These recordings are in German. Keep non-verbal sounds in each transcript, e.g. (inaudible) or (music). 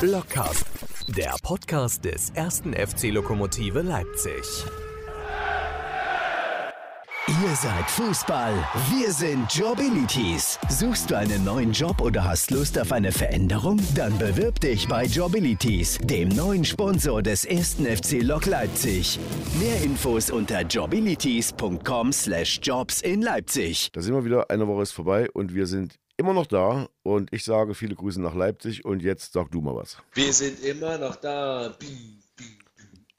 Blockcast, der Podcast des ersten FC Lokomotive Leipzig. Ihr seid Fußball, wir sind Jobilities. Suchst du einen neuen Job oder hast Lust auf eine Veränderung? Dann bewirb dich bei Jobilities, dem neuen Sponsor des ersten FC Lok Leipzig. Mehr Infos unter jobilities.com/jobs in Leipzig. Da sind wir wieder, eine Woche ist vorbei und wir sind immer noch da und ich sage viele Grüße nach Leipzig und jetzt sag du mal was. Wir sind immer noch da.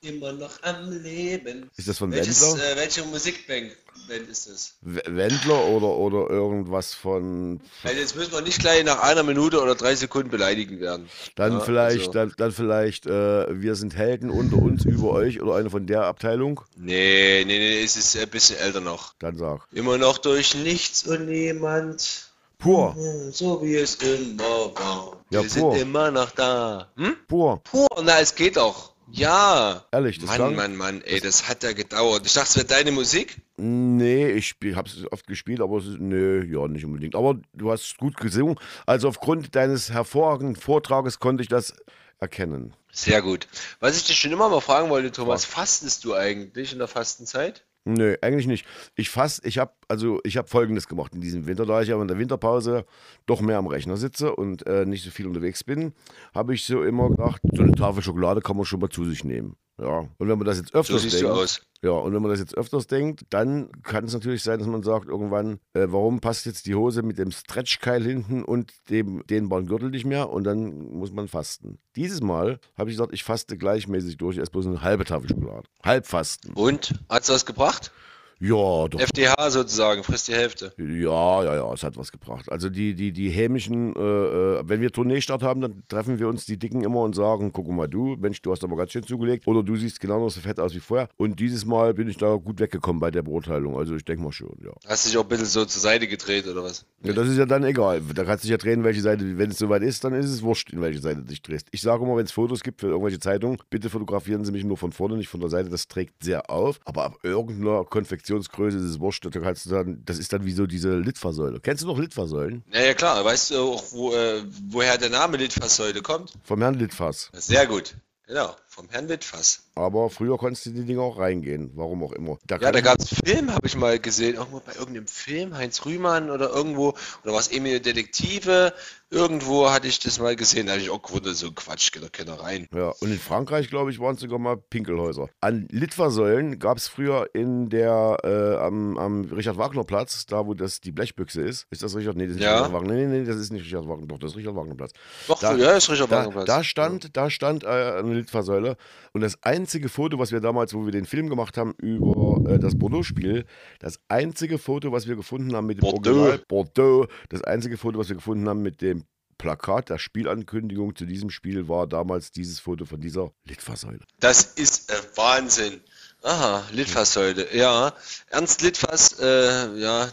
Immer noch am Leben. Ist das von Welches, Wendler? äh, welche Musikbank Band ist das? W- Wendler oder, oder irgendwas von, Weil jetzt müssen wir nicht gleich nach einer Minute oder drei Sekunden beleidigen werden. dann Ja, vielleicht, also- dann, dann vielleicht, äh, wir sind Helden unter uns über euch oder eine von der Abteilung, Nee, nee, nee, es ist ein bisschen älter noch. dann sag. Immer noch durch nichts und niemand. Pur, Hm, So wie es immer war. Ja, Wir pur. sind immer noch da. Hm? pur, Pur, na, es geht doch. Ja. ehrlich, das Mann, klang, Mann, Mann, ey, das hat ja gedauert. Ich dachte, es wäre deine Musik. Nee, ich spiel, hab's oft gespielt, aber es ist, nee, ja, nicht unbedingt. Aber du hast gut gesungen. Also aufgrund deines hervorragenden Vortrages konnte ich das erkennen. Sehr gut. Was ich dich schon immer mal fragen wollte, Thomas, fastest du eigentlich in der Fastenzeit? Nee, eigentlich nicht. Ich fass, ich habe also ich habe Folgendes gemacht in diesem Winter, da ich aber in der Winterpause doch mehr am Rechner sitze und äh, nicht so viel unterwegs bin, habe ich so immer gedacht, so eine Tafel Schokolade kann man schon mal zu sich nehmen. Ja. Und wenn man das jetzt So öfters siehst denkt, ja, und wenn man das jetzt öfters denkt, dann kann es natürlich sein, dass man sagt irgendwann, äh, warum passt jetzt die Hose mit dem Stretchkeil hinten und dem dehnbaren Gürtel nicht mehr und dann muss man fasten. Dieses Mal habe ich gesagt, ich faste gleichmäßig durch, erst bloß eine halbe Tafel Schokolade. Halbfasten. Und? Hat's was gebracht? Ja, doch. FDH sozusagen, frisst die Hälfte. Ja, ja, ja, es hat was gebracht. Also die, die, die hämischen, äh, äh, wenn wir Tourneestart haben, dann treffen wir uns die Dicken immer und sagen, guck mal du, Mensch, du hast aber ganz schön zugelegt. Oder du siehst genau noch so fett aus wie vorher. Und dieses Mal bin ich da gut weggekommen bei der Beurteilung. Also ich denke mal schon, ja. Hast dich auch ein bisschen so zur Seite gedreht oder was? ja. Das ist ja dann egal. Da kannst du dich ja drehen, welche Seite, wenn es soweit ist, dann ist es wurscht, in welche Seite du dich drehst. Ich sage immer, wenn es Fotos gibt für irgendwelche Zeitungen, bitte fotografieren Sie mich nur von vorne, nicht von der Seite. Das trägt sehr auf. Aber ab irgendeiner Konfektionsgröße ist es wurscht. Da kannst du dann, das ist dann wie so diese Litfaßsäule. Kennst du noch Litfaßsäulen? Ja, ja klar. Weißt du auch, wo, äh, woher der Name Litfaßsäule kommt? Vom Herrn Litfaß. Sehr gut. Genau, vom Herrn Litfaß. Aber früher konntest du die Dinger auch reingehen. Warum auch immer. Ja, kann da gab es Film, habe ich mal gesehen, irgendwo bei irgendeinem Film, Heinz Rühmann oder irgendwo, oder was Emil Detektive, irgendwo hatte ich das mal gesehen, da hatte ich auch gewundert, so Quatsch, geht doch keiner rein. Ja, und in Frankreich, glaube ich, waren es sogar mal Pinkelhäuser. An Litfaßsäulen gab es früher in der, äh, am, am Richard-Wagner-Platz, da wo das die Blechbüchse ist. Ist das Richard? Nee, das ist nicht Ja. Richard Wagner. Nee, nee, nee, das ist nicht Richard Wagner. Doch, das ist Richard Wagner-Platz. Doch, Da- ja, ist Richard Da, Wagnerplatz. da stand, da stand äh, eine Litfaßsäule und das einzige Foto, was wir damals, wo wir den Film gemacht haben über äh, das Bordeaux-Spiel, das einzige Foto, was wir gefunden haben mit dem Bordeaux. Original Bordeaux, das einzige Foto, was wir gefunden haben mit dem Plakat der Spielankündigung zu diesem Spiel war damals dieses Foto von dieser Litfaßsäule. Das ist äh, Wahnsinn. Aha, Litfaßsäule. Ja, Ernst Litfaß, äh, ja,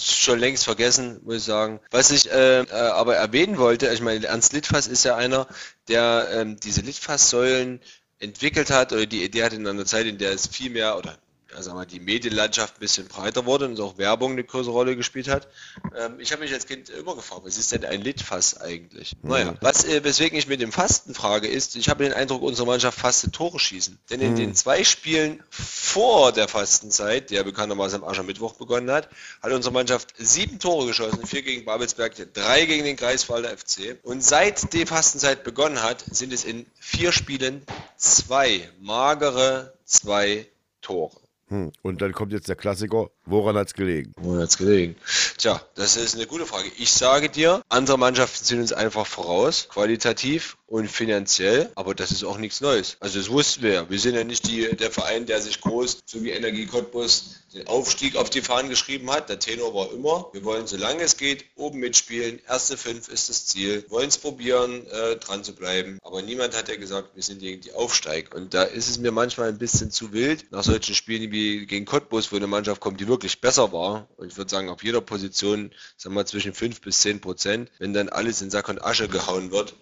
schon längst vergessen, muss ich sagen. Was ich äh, äh, aber erwähnen wollte, ich meine, Ernst Litfaß ist ja einer, der ähm, diese Litfaßsäulen entwickelt hat oder die Idee hat in einer Zeit, in der es viel mehr oder wir, mal, die Medienlandschaft ein bisschen breiter wurde und auch Werbung eine größere Rolle gespielt hat. Ähm, ich habe mich als Kind immer gefragt, was ist denn ein Litfaß eigentlich? Naja, was, äh, weswegen ich mit dem Fasten frage, ist, ich habe den Eindruck, unsere Mannschaft fastet Tore schießen. Denn in den zwei Spielen vor der Fastenzeit, die ja bekanntermaßen am Aschermittwoch begonnen hat, hat unsere Mannschaft sieben Tore geschossen, vier gegen Babelsberg, drei gegen den Greifswalder FC. Und seit die Fastenzeit begonnen hat, sind es in vier Spielen zwei magere zwei Tore. Hm. Und dann kommt jetzt der Klassiker, woran hat es gelegen? Wo hat's gelegen? Tja, das ist eine gute Frage. Ich sage dir, andere Mannschaften sind uns einfach voraus, qualitativ und finanziell, aber das ist auch nichts Neues. Also das wussten wir ja. Wir sind ja nicht die, der Verein, der sich groß, so wie Energie Cottbus, den Aufstieg auf die Fahnen geschrieben hat. Der Tenor war immer, wir wollen, solange es geht, oben mitspielen. Erste fünf ist das Ziel. Wollen es probieren, äh, dran zu bleiben. Aber niemand hat ja gesagt, wir sind diejenigen, die aufsteigen. Und da ist es mir manchmal ein bisschen zu wild, nach solchen Spielen wie gegen Cottbus, wo eine Mannschaft kommt, die wirklich besser war. Und ich würde sagen, auf jeder Position, sagen wir zwischen 5 bis 10 Prozent, wenn dann alles in Sack und Asche gehauen wird,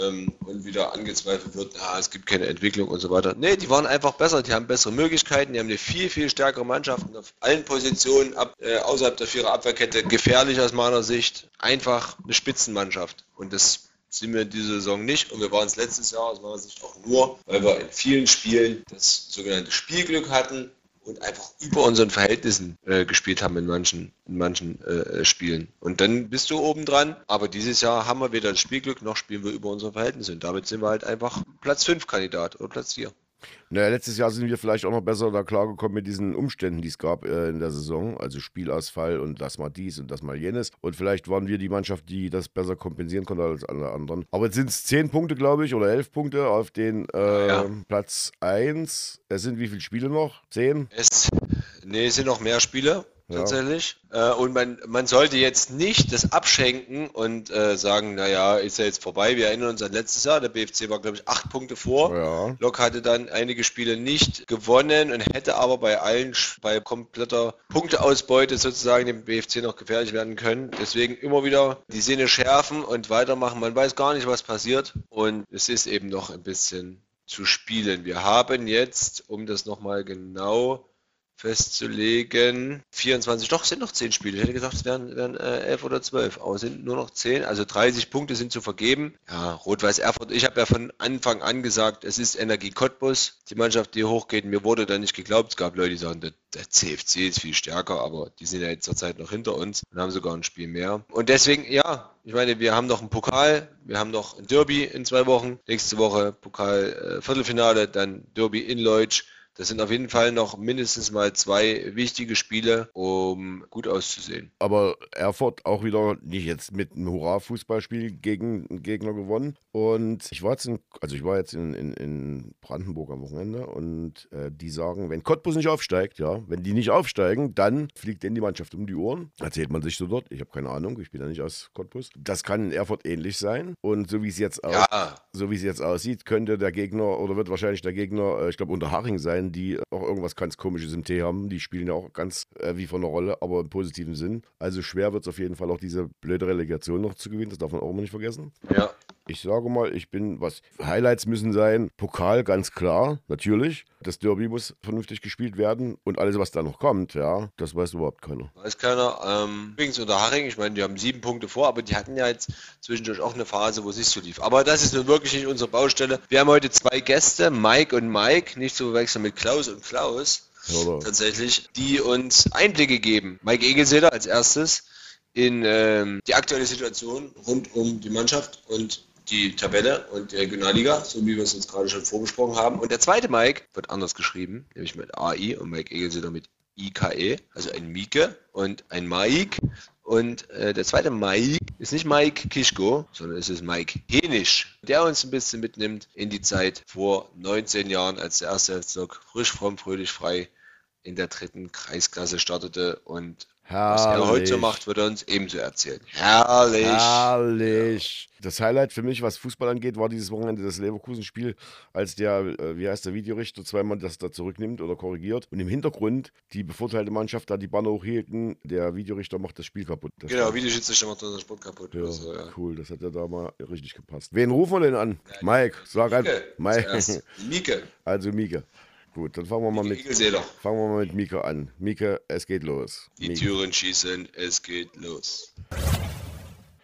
ähm, und wieder angezweifelt wird, ah, es gibt keine Entwicklung und so weiter. Nee, die waren einfach besser, die haben bessere Möglichkeiten, die haben eine viel, viel stärkere Mannschaft auf allen Positionen ab, äh, außerhalb der Vierer Abwehrkette gefährlich aus meiner Sicht. Einfach eine Spitzenmannschaft. Und das sind wir diese Saison nicht und wir waren es letztes Jahr aus meiner Sicht auch nur, weil wir in vielen Spielen das sogenannte Spielglück hatten und einfach über unseren Verhältnissen äh, gespielt haben in manchen, in manchen äh, Spielen. Und dann bist du oben dran. Aber dieses Jahr haben wir weder das Spielglück noch spielen wir über unsere Verhältnisse. Und damit sind wir halt einfach Platz 5 Kandidat oder Platz 4. Naja, letztes Jahr sind wir vielleicht auch noch besser da klargekommen mit diesen Umständen, die es gab äh, in der Saison. Also Spielausfall und das mal dies und das mal jenes. Und vielleicht waren wir die Mannschaft, die das besser kompensieren konnte als alle anderen. Aber jetzt sind es zehn Punkte, glaube ich, oder elf Punkte auf den äh, ja. Platz 1. Es sind wie viele Spiele noch? Zehn? Es, nee, es sind noch mehr Spiele tatsächlich. Ja. Äh, und man, man sollte jetzt nicht das abschenken und äh, sagen, naja, ist ja jetzt vorbei. Wir erinnern uns an letztes Jahr, der BFC war, glaube ich, acht Punkte vor. Ja. Lok hatte dann einige Spiele nicht gewonnen und hätte aber bei allen, bei kompletter Punkteausbeute sozusagen dem BFC noch gefährlich werden können. Deswegen immer wieder die Sinne schärfen und weitermachen. Man weiß gar nicht, was passiert. Und es ist eben noch ein bisschen zu spielen. Wir haben jetzt, um das nochmal genau festzulegen. 24, doch, sind noch 10 Spiele. Ich hätte gesagt, es wären, wären äh, 11 oder 12, aber es sind nur noch 10. Also 30 Punkte sind zu vergeben. Ja, Rot-Weiß Erfurt, ich habe ja von Anfang an gesagt, es ist Energie Cottbus, die Mannschaft, die hochgeht. Mir wurde da nicht geglaubt. Es gab Leute, die sagen, der, der CFC ist viel stärker, aber die sind ja jetzt zurzeit noch hinter uns und haben sogar ein Spiel mehr. Und deswegen, ja, ich meine, wir haben noch einen Pokal, wir haben noch ein Derby in zwei Wochen. Nächste Woche Pokal äh, Viertelfinale, dann Derby in Leutsch. Das sind auf jeden Fall noch mindestens mal zwei wichtige Spiele, um gut auszusehen. Aber Erfurt auch wieder nicht jetzt mit einem Hurra-Fußballspiel gegen einen Gegner gewonnen. Und ich war jetzt in, also ich war jetzt in, in, in Brandenburg am Wochenende und äh, die sagen, wenn Cottbus nicht aufsteigt, ja, wenn die nicht aufsteigen, dann fliegt denen die Mannschaft um die Ohren. Erzählt man sich so dort. Ich habe keine Ahnung, ich bin ja nicht aus Cottbus. Das kann in Erfurt ähnlich sein. Und so wie es jetzt, aus, ja. so wie es jetzt aussieht, könnte der Gegner oder wird wahrscheinlich der Gegner, äh, ich glaube, unter Haring sein sein, die auch irgendwas ganz Komisches im Tee haben. Die spielen ja auch ganz äh, wie von der Rolle, aber im positiven Sinn. Also schwer wird es auf jeden Fall auch diese blöde Relegation noch zu gewinnen. Das darf man auch immer nicht vergessen. Ja. Ich sage mal, ich bin, was Highlights müssen sein, Pokal ganz klar, natürlich. Das Derby muss vernünftig gespielt werden und alles, was da noch kommt, ja, das weiß überhaupt keiner. Weiß keiner. Ähm, übrigens unter Haring, ich meine, die haben sieben Punkte vor, aber die hatten ja jetzt zwischendurch auch eine Phase, wo es nicht so lief. Aber das ist nun wirklich nicht unsere Baustelle. Wir haben heute zwei Gäste, Mike und Mike, nicht zu verwechseln mit Klaus und Klaus. Oder? Tatsächlich, die uns Einblicke geben. Mike Egelseder als erstes in ähm, die aktuelle Situation rund um die Mannschaft und die Tabelle und die Regionalliga, so wie wir es uns gerade schon vorgesprochen haben. Und der zweite Mike wird anders geschrieben, nämlich mit AI und Mike Egelseder mit IKE, also ein Mieke und ein Mike. Und äh, der zweite Mike ist nicht Mike Kischko, sondern es ist Mike Henisch, der uns ein bisschen mitnimmt in die Zeit vor 19 Jahren, als der erste Herzog frisch, fromm, fröhlich, frei in der dritten Kreisklasse startete und Herrlich. Was er heute macht, wird er uns ebenso erzählen. Herrlich. Herrlich. Das Highlight für mich, was Fußball angeht, war dieses Wochenende das Leverkusen-Spiel, als der, äh, wie heißt der Videorichter, zweimal das da zurücknimmt oder korrigiert. Und im Hintergrund die bevorteilte Mannschaft da die Banner hochhielten. Der Videorichter macht das Spiel kaputt. Das genau, Videoschiedsrichter macht das Sport kaputt. Ja, so, ja, cool. Das hat ja da mal richtig gepasst. Wen rufen wir denn an? Ja, Mike, sag einfach. Mike. Mieke. (laughs) Also Mieke. Gut, dann fangen wir mal mit, fangen wir mal mit Mika an. Mika, es geht los. Die Mika. Türen schießen, es geht los.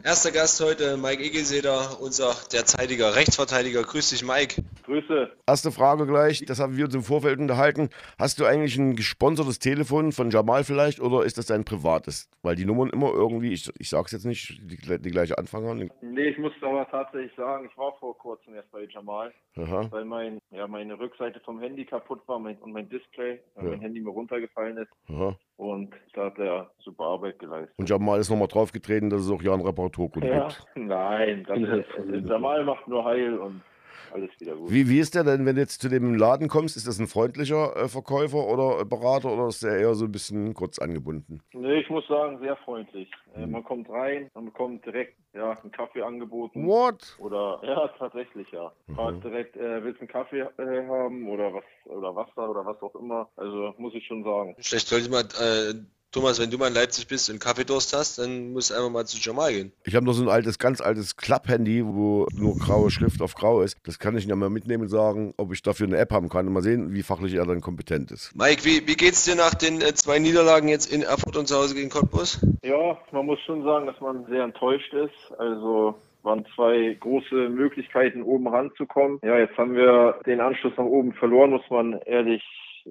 Erster Gast heute, Mike Egelseder, unser derzeitiger Rechtsverteidiger. Grüß dich, Mike. Grüße. Erste Frage gleich, das haben wir uns im Vorfeld unterhalten. Hast du eigentlich ein gesponsertes Telefon von Jamal vielleicht oder ist das dein privates? Weil die Nummern immer irgendwie, ich, ich sag's jetzt nicht, die, die gleiche Anfang haben. Nee, ich muss aber tatsächlich sagen, ich war vor kurzem erst bei Jamal, Aha. weil mein, ja, meine Rückseite vom Handy kaputt war mein, und mein Display, weil ja. mein Handy mir runtergefallen ist. Aha. Und da hat er super Arbeit geleistet. Und Jamal ist nochmal draufgetreten, dass es auch ja ein Reparaturkunde ja, gibt. Nein, das ist, Jamal macht nur Heil und alles wieder gut. Wie, wie ist der denn, wenn du jetzt zu dem Laden kommst? Ist das ein freundlicher äh, Verkäufer oder Berater oder ist der eher so ein bisschen kurz angebunden? Nee, ich muss sagen, sehr freundlich. Äh, hm. Man kommt rein, man bekommt direkt ja, einen Kaffee angeboten. What? Oder, ja, tatsächlich, ja. Fragt mhm. direkt, äh, willst du einen Kaffee äh, haben oder was, oder Wasser oder was auch immer. Also, muss ich schon sagen. Vielleicht sollte ich mal äh, Thomas, wenn du mal in Leipzig bist und Kaffeedurst hast, dann musst du einfach mal zu Jamal gehen. Ich habe noch so ein altes, ganz altes Klapp-Handy, wo nur graue Schrift auf grau ist. Das kann ich ja mal mitnehmen und sagen, ob ich dafür eine App haben kann mal sehen, wie fachlich er dann kompetent ist. Mike, wie, wie geht's dir nach den äh, zwei Niederlagen jetzt in Erfurt und zu Hause gegen Cottbus? Ja, man muss schon sagen, dass man sehr enttäuscht ist. Also waren zwei große Möglichkeiten, oben ranzukommen. Ja, jetzt haben wir den Anschluss nach oben verloren, muss man ehrlich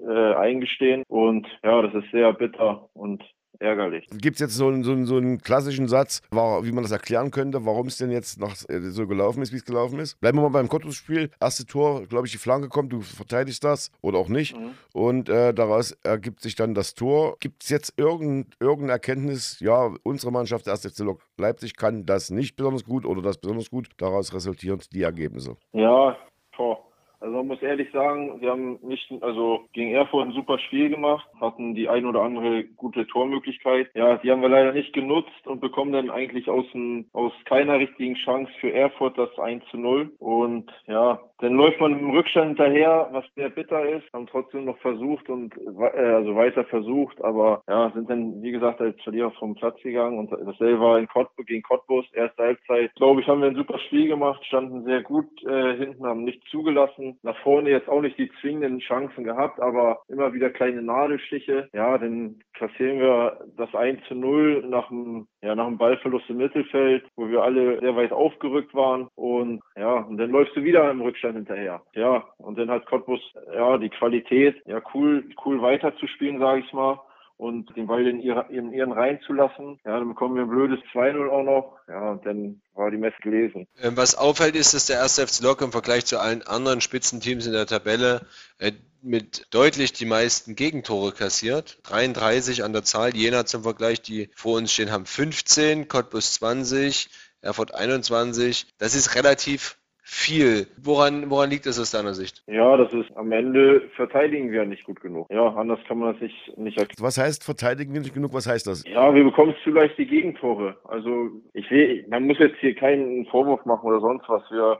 äh, eingestehen. Und ja, das ist sehr bitter und ärgerlich. Gibt es jetzt so einen, so, einen, so einen klassischen Satz, wie man das erklären könnte, warum es denn jetzt noch äh, so gelaufen ist, wie es gelaufen ist? Bleiben wir mal beim Cottbus-Spiel. Erste Tor, glaube ich, die Flanke kommt, du verteidigst das oder auch nicht. Mhm. Und äh, daraus ergibt sich dann das Tor. Gibt es jetzt irgendeine irgendein Erkenntnis, ja, unsere Mannschaft, der erste FC Leipzig, kann das nicht besonders gut oder das besonders gut? Daraus resultieren die Ergebnisse. Ja, Tor. Also man muss ehrlich sagen, wir haben nicht, also gegen Erfurt ein super Spiel gemacht, hatten die ein oder andere gute Tormöglichkeit. Ja, die haben wir leider nicht genutzt und bekommen dann eigentlich aus, ein, aus keiner richtigen Chance für Erfurt das 1 zu 0. Und ja, dann läuft man im Rückstand hinterher, was sehr bitter ist, haben trotzdem noch versucht und äh, also weiter versucht, aber ja, sind dann, wie gesagt, als Verlierer vom Platz gegangen und dasselbe war in Cottbus, gegen Cottbus, erste Halbzeit. Glaube ich, haben wir ein super Spiel gemacht, standen sehr gut äh, hinten, haben nicht zugelassen nach vorne jetzt auch nicht die zwingenden Chancen gehabt, aber immer wieder kleine Nadelstiche. Ja, dann kassieren wir das 1 zu 0 nach dem, ja, nach dem Ballverlust im Mittelfeld, wo wir alle sehr weit aufgerückt waren. Und ja, und dann läufst du wieder im Rückstand hinterher. Ja, und dann hat Cottbus ja die Qualität, ja cool, cool weiterzuspielen, sage ich mal und den Ball in, ihre, in ihren Reihen zu lassen. Ja, dann bekommen wir ein blödes 2-0 auch noch. Ja, und dann war die Messe gelesen. Ähm, was auffällt, ist, dass der erste FC Lok im Vergleich zu allen anderen Spitzenteams in der Tabelle äh, mit deutlich die meisten Gegentore kassiert. 33 an der Zahl. Jena zum Vergleich, die vor uns stehen, haben 15, Cottbus 20, Erfurt 21. Das ist relativ viel. Woran, woran liegt es aus deiner Sicht? Ja, das ist am Ende verteidigen wir nicht gut genug. Ja, anders kann man das nicht, nicht erklären. Was heißt verteidigen wir nicht genug? Was heißt das? Ja, wir bekommen zu leicht die Gegentore. Also ich will, man muss jetzt hier keinen Vorwurf machen oder sonst was. Wir,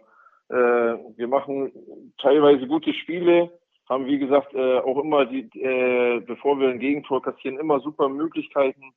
äh, wir machen teilweise gute Spiele, haben wie gesagt äh, auch immer die, äh, bevor wir ein Gegentor kassieren, immer super Möglichkeiten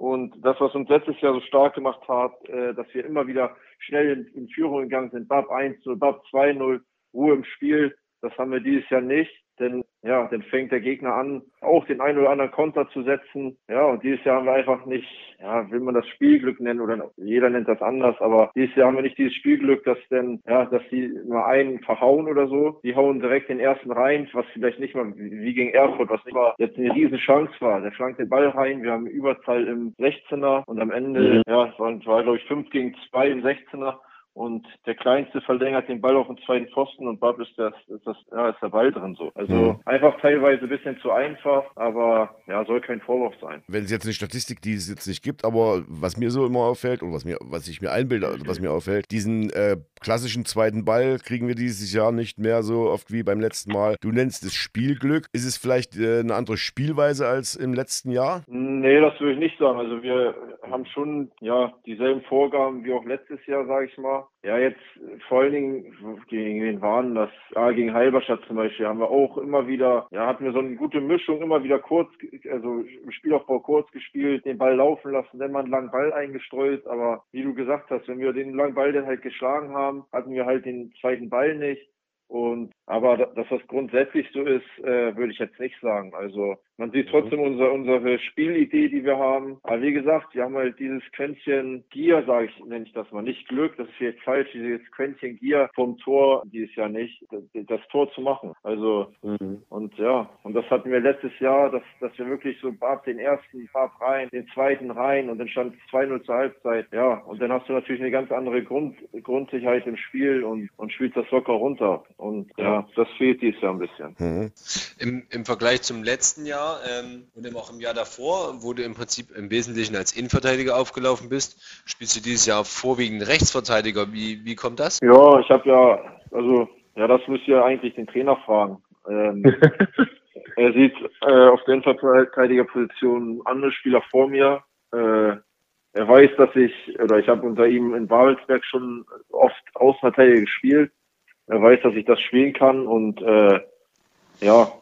und das, was uns letztes Jahr so stark gemacht hat, äh, dass wir immer wieder schnell in, in Führung gegangen sind, BAP 1-0, BAP 2-0, Ruhe im Spiel, das haben wir dieses Jahr nicht. Denn ja, dann fängt der Gegner an, auch den einen oder anderen Konter zu setzen. Ja, und dieses Jahr haben wir einfach nicht, ja, will man das Spielglück nennen oder jeder nennt das anders, aber dieses Jahr haben wir nicht dieses Spielglück, dass denn, ja, dass die mal einen verhauen oder so. Die hauen direkt den ersten rein, was vielleicht nicht mal wie gegen Erfurt, was nicht mal jetzt eine riesen Chance war. Der flankt den Ball rein, wir haben Überzahl im 16er und am Ende, mhm. ja, es war, war glaube ich 5 gegen 2 im 16er und der Kleinste verlängert den Ball auf den zweiten Pfosten und Bab ist, das, ist, das, ja, ist der Ball drin so. Also mhm. einfach teilweise ein bisschen zu einfach, aber ja, soll kein Vorwurf sein. Wenn es jetzt eine Statistik, die es jetzt nicht gibt, aber was mir so immer auffällt und was mir, was ich mir einbilde, also was mir auffällt, diesen äh, klassischen zweiten Ball kriegen wir dieses Jahr nicht mehr so oft wie beim letzten Mal. Du nennst es Spielglück. Ist es vielleicht äh, eine andere Spielweise als im letzten Jahr? Nee, das würde ich nicht sagen. Also wir haben schon ja dieselben Vorgaben wie auch letztes Jahr, sage ich mal. Ja, jetzt vor allen Dingen gegen wen waren das? Ja, gegen Halberstadt zum Beispiel haben wir auch immer wieder, ja, hatten wir so eine gute Mischung, immer wieder kurz, also im Spielaufbau kurz gespielt, den Ball laufen lassen, dann mal einen langen Ball eingestreut. Aber wie du gesagt hast, wenn wir den langen Ball dann halt geschlagen haben, hatten wir halt den zweiten Ball nicht. Und aber dass das grundsätzlich so ist, äh, würde ich jetzt nicht sagen. Also man sieht trotzdem unsere, unsere Spielidee, die wir haben. Aber wie gesagt, wir haben halt dieses Quäntchen Gier, sage ich, nenne ich das mal. Nicht Glück, das ist jetzt falsch, dieses Quäntchen Gier vom Tor dieses Jahr nicht, das Tor zu machen. Also, mhm. und ja, und das hatten wir letztes Jahr, dass, dass wir wirklich so ab den ersten Farb rein, den zweiten rein und dann stand es 2-0 zur Halbzeit. Ja, und dann hast du natürlich eine ganz andere Grund, Grundsicherheit im Spiel und, und spielst das locker runter. Und ja, das fehlt dieses Jahr ein bisschen. Mhm. Im, Im Vergleich zum letzten Jahr ähm, und eben auch im Jahr davor, wo du im Prinzip im Wesentlichen als Innenverteidiger aufgelaufen bist, spielst du dieses Jahr vorwiegend Rechtsverteidiger. Wie, wie kommt das? Ja, ich habe ja, also, ja, das müsst ihr eigentlich den Trainer fragen. Ähm, (laughs) er sieht äh, auf der Innenverteidigerposition andere Spieler vor mir. Äh, er weiß, dass ich, oder ich habe unter ihm in Babelsberg schon oft Außenverteidiger gespielt. Er weiß, dass ich das spielen kann und äh, ja,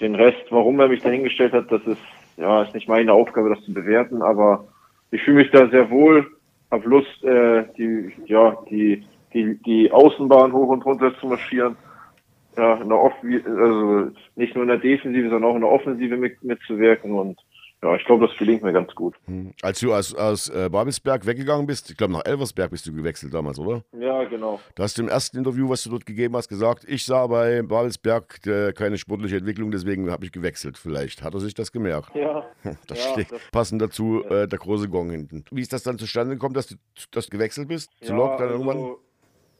den Rest, warum er mich da hingestellt hat, das ist, ja, ist nicht meine Aufgabe, das zu bewerten, aber ich fühle mich da sehr wohl, habe Lust, äh, die, ja, die, die, die Außenbahn hoch und runter zu marschieren. Ja, in der Off also nicht nur in der Defensive, sondern auch in der Offensive mit, mitzuwirken und ja, ich glaube, das gelingt mir ganz gut. Hm. Als du aus, aus äh, Babelsberg weggegangen bist, ich glaube nach Elversberg bist du gewechselt damals, oder? Ja, genau. Du hast im ersten Interview, was du dort gegeben hast, gesagt, ich sah bei Babelsberg äh, keine sportliche Entwicklung, deswegen habe ich gewechselt. Vielleicht hat er sich das gemerkt. Ja. (laughs) Das ja, steht das, passend dazu ja. äh, der große Gong hinten. Wie ist das dann zustande gekommen, dass du, dass du gewechselt bist? Zu ja, Lok dann also, irgendwann?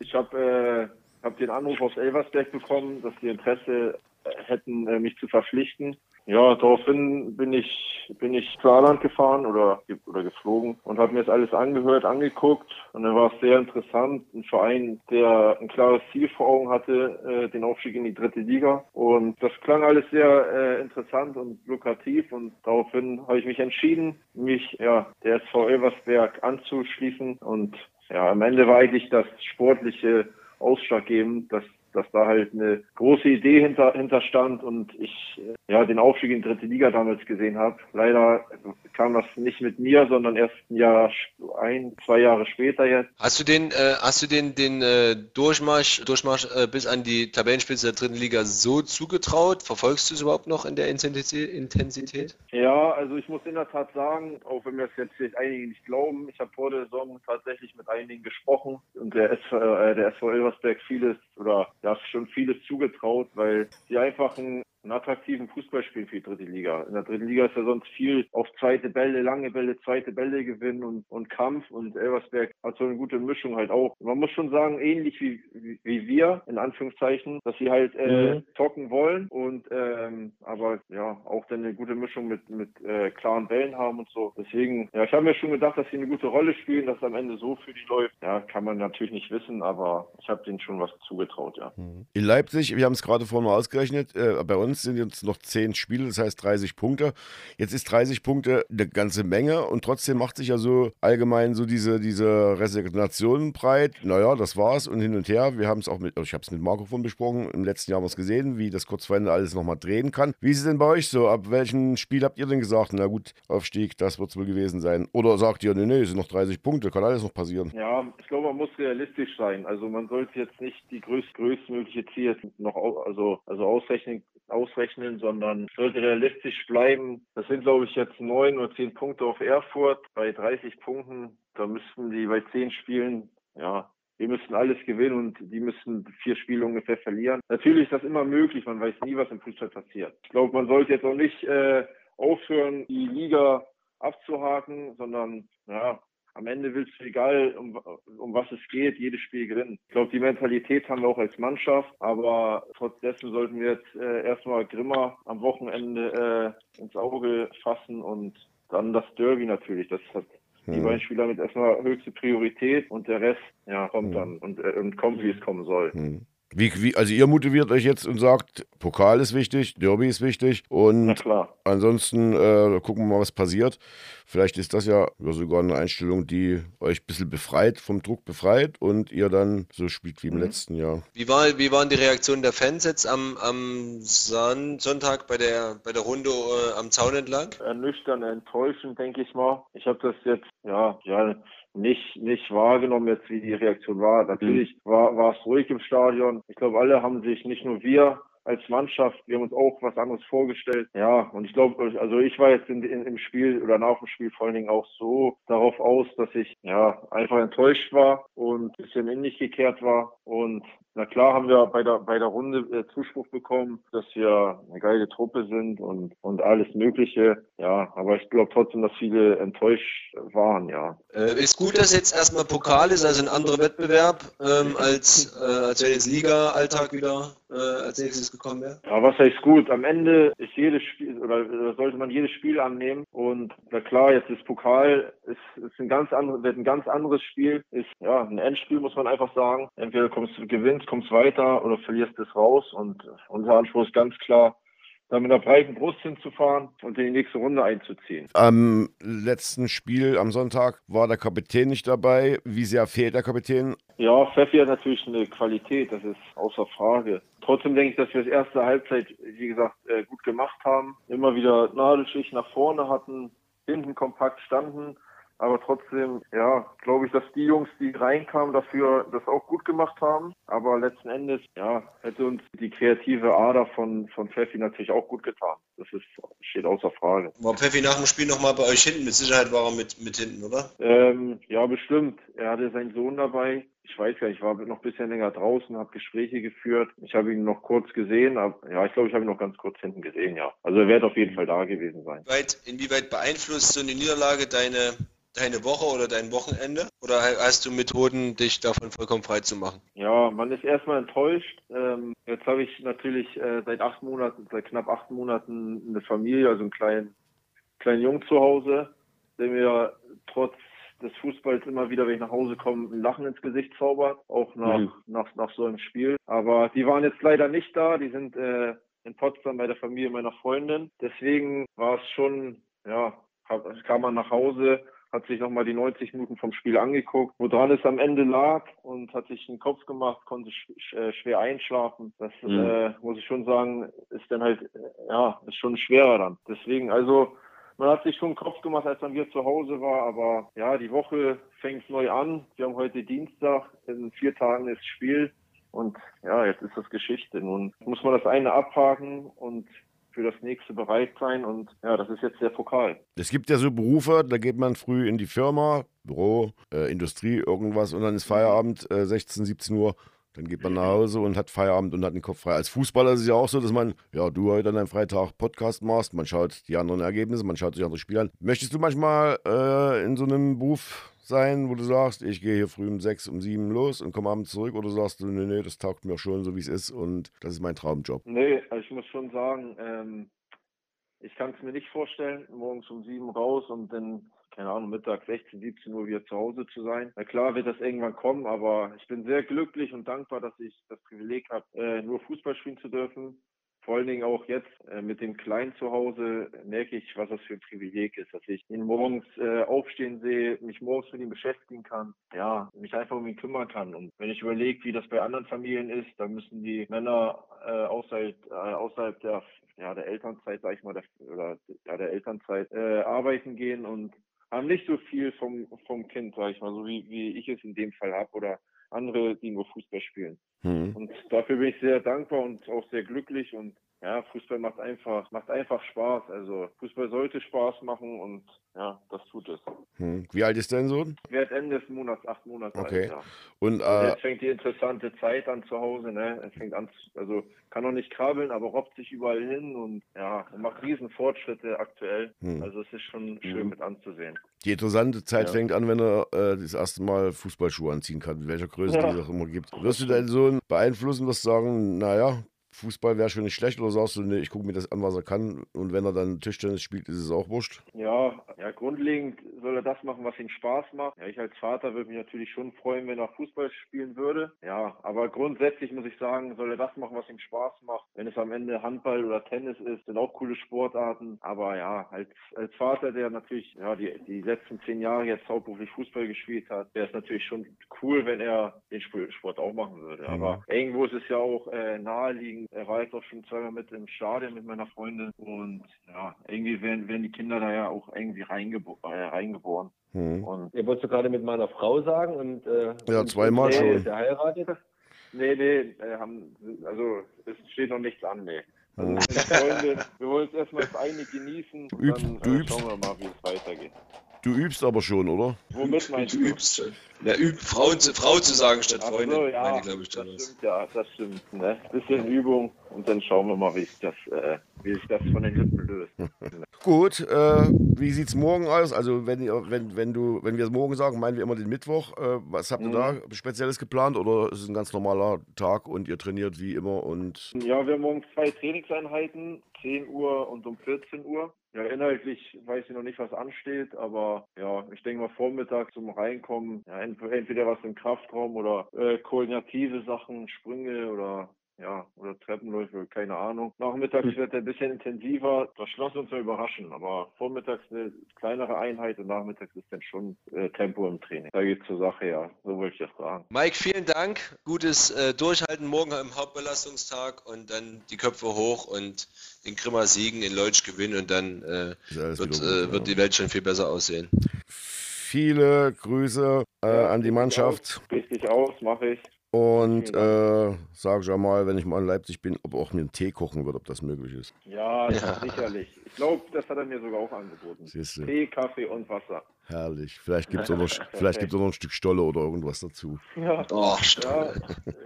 Ich habe äh, hab den Anruf aus Elversberg bekommen, dass die Interesse hätten, äh, mich zu verpflichten. Ja, daraufhin bin ich, bin ich zu Saarland gefahren oder, oder geflogen und habe mir das alles angehört, angeguckt. Und dann war es sehr interessant. Ein Verein, der ein klares Ziel vor Augen hatte, äh, den Aufstieg in die dritte Liga. Und das klang alles sehr äh, interessant und lukrativ. Und daraufhin habe ich mich entschieden, mich ja, der SV Elversberg anzuschließen. Und ja, am Ende war eigentlich das sportliche ausschlaggebend, dass dass da halt eine große Idee hinter, hinter stand und ich äh, ja den Aufstieg in die dritte Liga damals gesehen habe. Leider kam das nicht mit mir, sondern erst ein Jahr, ein, zwei Jahre später jetzt. Hast du den, äh, hast du den, den äh, Durchmarsch, Durchmarsch äh, bis an die Tabellenspitze der dritten Liga so zugetraut? Verfolgst du es überhaupt noch in der Intensität? Ja, also ich muss in der Tat sagen, auch wenn mir das jetzt vielleicht einige nicht glauben, ich habe vor der Saison tatsächlich mit einigen gesprochen und der SV, äh, der SV Elversberg vieles oder ja schon vieles zugetraut, weil sie einfach ein einen attraktiven Fußball spielen für die dritte Liga. In der dritten Liga ist ja sonst viel auf zweite Bälle, lange Bälle, zweite Bälle gewinnen und, und Kampf und Elversberg hat so eine gute Mischung halt auch. Man muss schon sagen, ähnlich wie, wie, wie wir, in Anführungszeichen, dass sie halt äh, mhm. zocken wollen und ähm, aber ja, auch dann eine gute Mischung mit, mit äh, klaren Bällen haben und so. Deswegen, ja, ich habe mir schon gedacht, dass sie eine gute Rolle spielen, dass es am Ende so für die läuft. Ja, kann man natürlich nicht wissen, aber ich habe denen schon was zugetraut, ja. Mhm. In Leipzig, wir haben es gerade vorhin mal ausgerechnet, äh, bei uns uns sind jetzt noch zehn Spiele, das heißt 30 Punkte. Jetzt ist 30 Punkte eine ganze Menge und trotzdem macht sich ja so allgemein so diese, diese Resignation breit. Naja, das war's und hin und her. Wir haben es auch mit, ich habe es mit Marco von besprochen, im letzten Jahr haben wir es gesehen, wie das Kurzwende alles nochmal drehen kann. Wie ist es denn bei euch so? Ab welchem Spiel habt ihr denn gesagt, na gut, Aufstieg, das wird es wohl gewesen sein? Oder sagt ihr, nee, nee, es sind noch 30 Punkte, kann alles noch passieren? Ja, ich glaube, man muss realistisch sein. Also man sollte jetzt nicht die größt, größtmögliche Ziel noch also, also ausrechnen, ausrechnen, sondern sollte realistisch bleiben. Das sind, glaube ich, jetzt neun oder zehn Punkte auf Erfurt. Bei 30 Punkten, da müssten die bei zehn Spielen, ja, wir müssten alles gewinnen und die müssen vier Spiele ungefähr verlieren. Natürlich ist das immer möglich, man weiß nie, was im Fußball passiert. Ich glaube, man sollte jetzt auch nicht äh, aufhören, die Liga abzuhaken, sondern ja, am Ende willst du, egal um, um was es geht, jedes Spiel gewinnen. Ich glaube, die Mentalität haben wir auch als Mannschaft, aber trotz dessen sollten wir jetzt äh, erstmal Grimmer am Wochenende äh, ins Auge fassen und dann das Derby natürlich. Das hat die hm. beiden Spieler mit erstmal höchste Priorität und der Rest ja, kommt hm. dann und, äh, und kommt, wie es kommen soll. Wie, wie, also ihr motiviert euch jetzt und sagt, Pokal ist wichtig, Derby ist wichtig und ansonsten äh, gucken wir mal, was passiert. Vielleicht ist das ja sogar eine Einstellung, die euch ein bisschen befreit, vom Druck befreit und ihr dann so spielt wie im mhm. letzten Jahr. Wie, war, wie waren die Reaktionen der Fans jetzt am, am Sonntag bei der, bei der Runde äh, am Zaun entlang? Ernüchternd, enttäuschend, denke ich mal. Ich habe das jetzt, ja, ja, nicht, nicht wahrgenommen jetzt, wie die Reaktion war. Natürlich mhm. war, war es ruhig im Stadion. Ich glaube, alle haben sich, nicht nur wir, als Mannschaft. Wir haben uns auch was anderes vorgestellt. Ja, und ich glaube, also ich war jetzt in, in, im Spiel oder nach dem Spiel vor allen Dingen auch so darauf aus, dass ich ja einfach enttäuscht war und ein bisschen in mich gekehrt war. Und na klar haben wir bei der, bei der Runde äh, Zuspruch bekommen, dass wir eine geile Truppe sind und, und alles Mögliche. Ja, aber ich glaube trotzdem, dass viele enttäuscht waren, ja. Äh, ist gut, dass jetzt erstmal Pokal ist, also ein anderer Wettbewerb, ähm, als, äh, als wenn jetzt Liga-Alltag wieder äh, als nächstes gekommen wäre? Ja, was heißt gut? Am Ende ist jedes Spiel, oder sollte man jedes Spiel annehmen. Und na klar, jetzt ist Pokal, ist, ist ein ganz anderes, wird ein ganz anderes Spiel, ist ja ein Endspiel, muss man einfach sagen. Entweder kommst du gewinnst, kommst weiter oder verlierst es raus. Und unser Anspruch ist ganz klar, da mit einer breiten Brust hinzufahren und in die nächste Runde einzuziehen. Am letzten Spiel am Sonntag war der Kapitän nicht dabei. Wie sehr fehlt der Kapitän? Ja, Pfeffi hat natürlich eine Qualität, das ist außer Frage. Trotzdem denke ich, dass wir das erste Halbzeit, wie gesagt, äh, gut gemacht haben. Immer wieder Nadelstich nach vorne hatten, hinten kompakt standen Aber trotzdem, ja, glaube ich, dass die Jungs, die reinkamen, dafür das auch gut gemacht haben. Aber letzten Endes, ja, hätte uns die kreative Ader von, von Pfeffi natürlich auch gut getan. Das ist, steht außer Frage. War Pfeffi nach dem Spiel nochmal bei euch hinten? Mit Sicherheit war er mit, mit hinten, oder? Ähm, ja, bestimmt. Er hatte seinen Sohn dabei ich weiß ja, ich war noch ein bisschen länger draußen, habe Gespräche geführt. Ich habe ihn noch kurz gesehen, aber ja, ich glaube, ich habe ihn noch ganz kurz hinten gesehen, ja. Also er wird auf jeden Fall da gewesen sein. Inwieweit, inwieweit beeinflusst so eine Niederlage deine, deine Woche oder dein Wochenende? Oder hast du Methoden, dich davon vollkommen frei zu machen? Ja, man ist erstmal enttäuscht. Ähm, jetzt habe ich natürlich äh, seit acht Monaten, seit knapp acht Monaten eine Familie, also einen kleinen, kleinen Jungen zu Hause, der mir trotz des Fußballs immer wieder, wenn ich nach Hause komme, ein Lachen ins Gesicht zaubert, auch nach, mhm. nach, nach so einem Spiel. Aber die waren jetzt leider nicht da, die sind äh, in Potsdam bei der Familie meiner Freundin. Deswegen war es schon, ja, kam man nach Hause, hat sich nochmal die 90 Minuten vom Spiel angeguckt, woran es am Ende lag und hat sich einen Kopf gemacht, konnte äh, schwer einschlafen. Das mhm. äh, muss ich schon sagen, ist dann halt, äh, ja, ist schon schwerer dann. Deswegen, also man hat sich schon Kopf gemacht, als man hier zu Hause war, aber ja, die Woche fängt neu an. Wir haben heute Dienstag, in vier Tagen ist Spiel und ja, jetzt ist das Geschichte. Nun muss man das eine abhaken und für das nächste bereit sein und ja, das ist jetzt der Pokal. Es gibt ja so Berufe, da geht man früh in die Firma, Büro, äh, Industrie, irgendwas und dann ist Feierabend äh, 16, 17 Uhr dann geht man nach Hause und hat Feierabend und hat den Kopf frei. Als Fußballer ist es ja auch so, dass man, ja, du heute an deinem Freitag Podcast machst, man schaut die anderen Ergebnisse, man schaut sich andere Spiele an. Möchtest du manchmal äh, in so einem Beruf sein, wo du sagst, ich gehe hier früh um sechs, um sieben los und komme abends zurück oder sagst du, nee, nee, das taugt mir schon so, wie es ist und das ist mein Traumjob? Nee, also ich muss schon sagen, ähm, ich kann es mir nicht vorstellen, morgens um sieben raus und dann keine Ahnung, Mittag 16, 17 Uhr wieder zu Hause zu sein. Na klar wird das irgendwann kommen, aber ich bin sehr glücklich und dankbar, dass ich das Privileg habe, äh, nur Fußball spielen zu dürfen. Vor allen Dingen auch jetzt äh, mit dem Kleinen zu Hause merke ich, was das für ein Privileg ist, dass ich ihn morgens äh, aufstehen sehe, mich morgens mit ihm beschäftigen kann, ja, mich einfach um ihn kümmern kann. Und wenn ich überlege, wie das bei anderen Familien ist, dann müssen die Männer äh, außerhalb, äh, außerhalb der ja, der Elternzeit, sag ich mal, der, oder ja, der Elternzeit äh, arbeiten gehen und haben nicht so viel vom, vom Kind, sag ich mal, so wie, wie ich es in dem Fall habe oder andere, die nur Fußball spielen. Mhm. Und dafür bin ich sehr dankbar und auch sehr glücklich und ja, Fußball macht einfach, macht einfach Spaß. Also Fußball sollte Spaß machen und ja, das tut es. Hm. Wie alt ist dein Sohn? Er Ende des Monats acht Monate okay. alt. Ja. Und äh, jetzt fängt die interessante Zeit an zu Hause. Ne? Er fängt an, also kann noch nicht krabbeln, aber robbt sich überall hin und ja, macht riesen Fortschritte aktuell. Hm. Also es ist schon schön hm. mit anzusehen. Die interessante Zeit ja. fängt an, wenn er äh, das erste Mal Fußballschuhe anziehen kann, in welcher Größe ja. es auch immer gibt. Wirst du deinen Sohn beeinflussen, wirst sagen, naja, Fußball wäre schon nicht schlecht oder sagst du, nee, ich gucke mir das an, was er kann und wenn er dann Tischtennis spielt, ist es auch wurscht? Ja, ja, grundlegend soll er das machen, was ihm Spaß macht. Ja, ich als Vater würde mich natürlich schon freuen, wenn er Fußball spielen würde. Ja, aber grundsätzlich muss ich sagen, soll er das machen, was ihm Spaß macht. Wenn es am Ende Handball oder Tennis ist, sind auch coole Sportarten. Aber ja, als, als Vater, der natürlich ja, die, die letzten zehn Jahre jetzt hauptberuflich Fußball gespielt hat, wäre es natürlich schon cool, wenn er den Sport auch machen würde. Mhm. Aber irgendwo ist es ja auch äh, naheliegend, er war jetzt auch schon zweimal mit im Stadion mit meiner Freundin und ja, irgendwie werden, werden die Kinder da ja auch irgendwie reingebo äh, reingeboren. Hm. Und Ihr wolltest du gerade mit meiner Frau sagen und äh, ja, zweimal schon. Ist heiratet? Nee, nee, äh, haben, also es steht noch nichts an, nee. Also, hm. Freundin, wir wollen jetzt erstmal das eine genießen du übst, dann, du äh, schauen wir mal, wie es weitergeht. Du übst aber schon, oder? Womit meinst du? Du übst schon. Ja, üb, Frau, zu, Frau zu sagen statt Freundin, so, ja, meine, glaube ich, das stimmt, ja, das stimmt. Ne? Bisschen Übung und dann schauen wir mal, wie sich das, äh, wie sich das von den Lippen löst. (laughs) Gut, äh, wie sieht's morgen aus? Also wenn, wenn, wenn du, wenn wir morgen sagen, meinen wir immer den Mittwoch. Äh, was habt ihr mhm. da Spezielles geplant oder ist es ein ganz normaler Tag und ihr trainiert wie immer und? Ja, wir haben morgen zwei Trainingseinheiten, 10 Uhr und um 14 Uhr. Ja, inhaltlich weiß ich noch nicht, was ansteht, aber ja, ich denke mal Vormittag zum Reinkommen, ja, entweder was im Kraftraum oder äh, koordinative Sachen, Sprünge oder ja, oder Treppenläufe, keine Ahnung. Nachmittags hm. wird er ein bisschen intensiver. Das schloss uns ja überraschen, aber vormittags eine kleinere Einheit und nachmittags ist dann schon äh, Tempo im Training. Da geht's zur Sache, ja. So wollte ich das sagen. Mike, vielen Dank. Gutes äh, Durchhalten morgen im Hauptbelastungstag und dann die Köpfe hoch und den Grimmer siegen, in Leutsch gewinnen und dann äh, wird, gut, äh, wird die Welt schon viel besser aussehen. viele Grüße äh, ja, an die Mannschaft. Richtig aus, mache ich. Und äh, sage ich mal, wenn ich mal in Leipzig bin, ob er auch mir einen Tee kochen wird, ob das möglich ist. Ja, ja. sicherlich. Ich glaube, das hat er mir sogar auch angeboten. Siehste. Tee, Kaffee und Wasser. Herrlich. Vielleicht gibt es (laughs) auch, noch, auch noch ein Stück Stolle oder irgendwas dazu. Ja, oh, ja,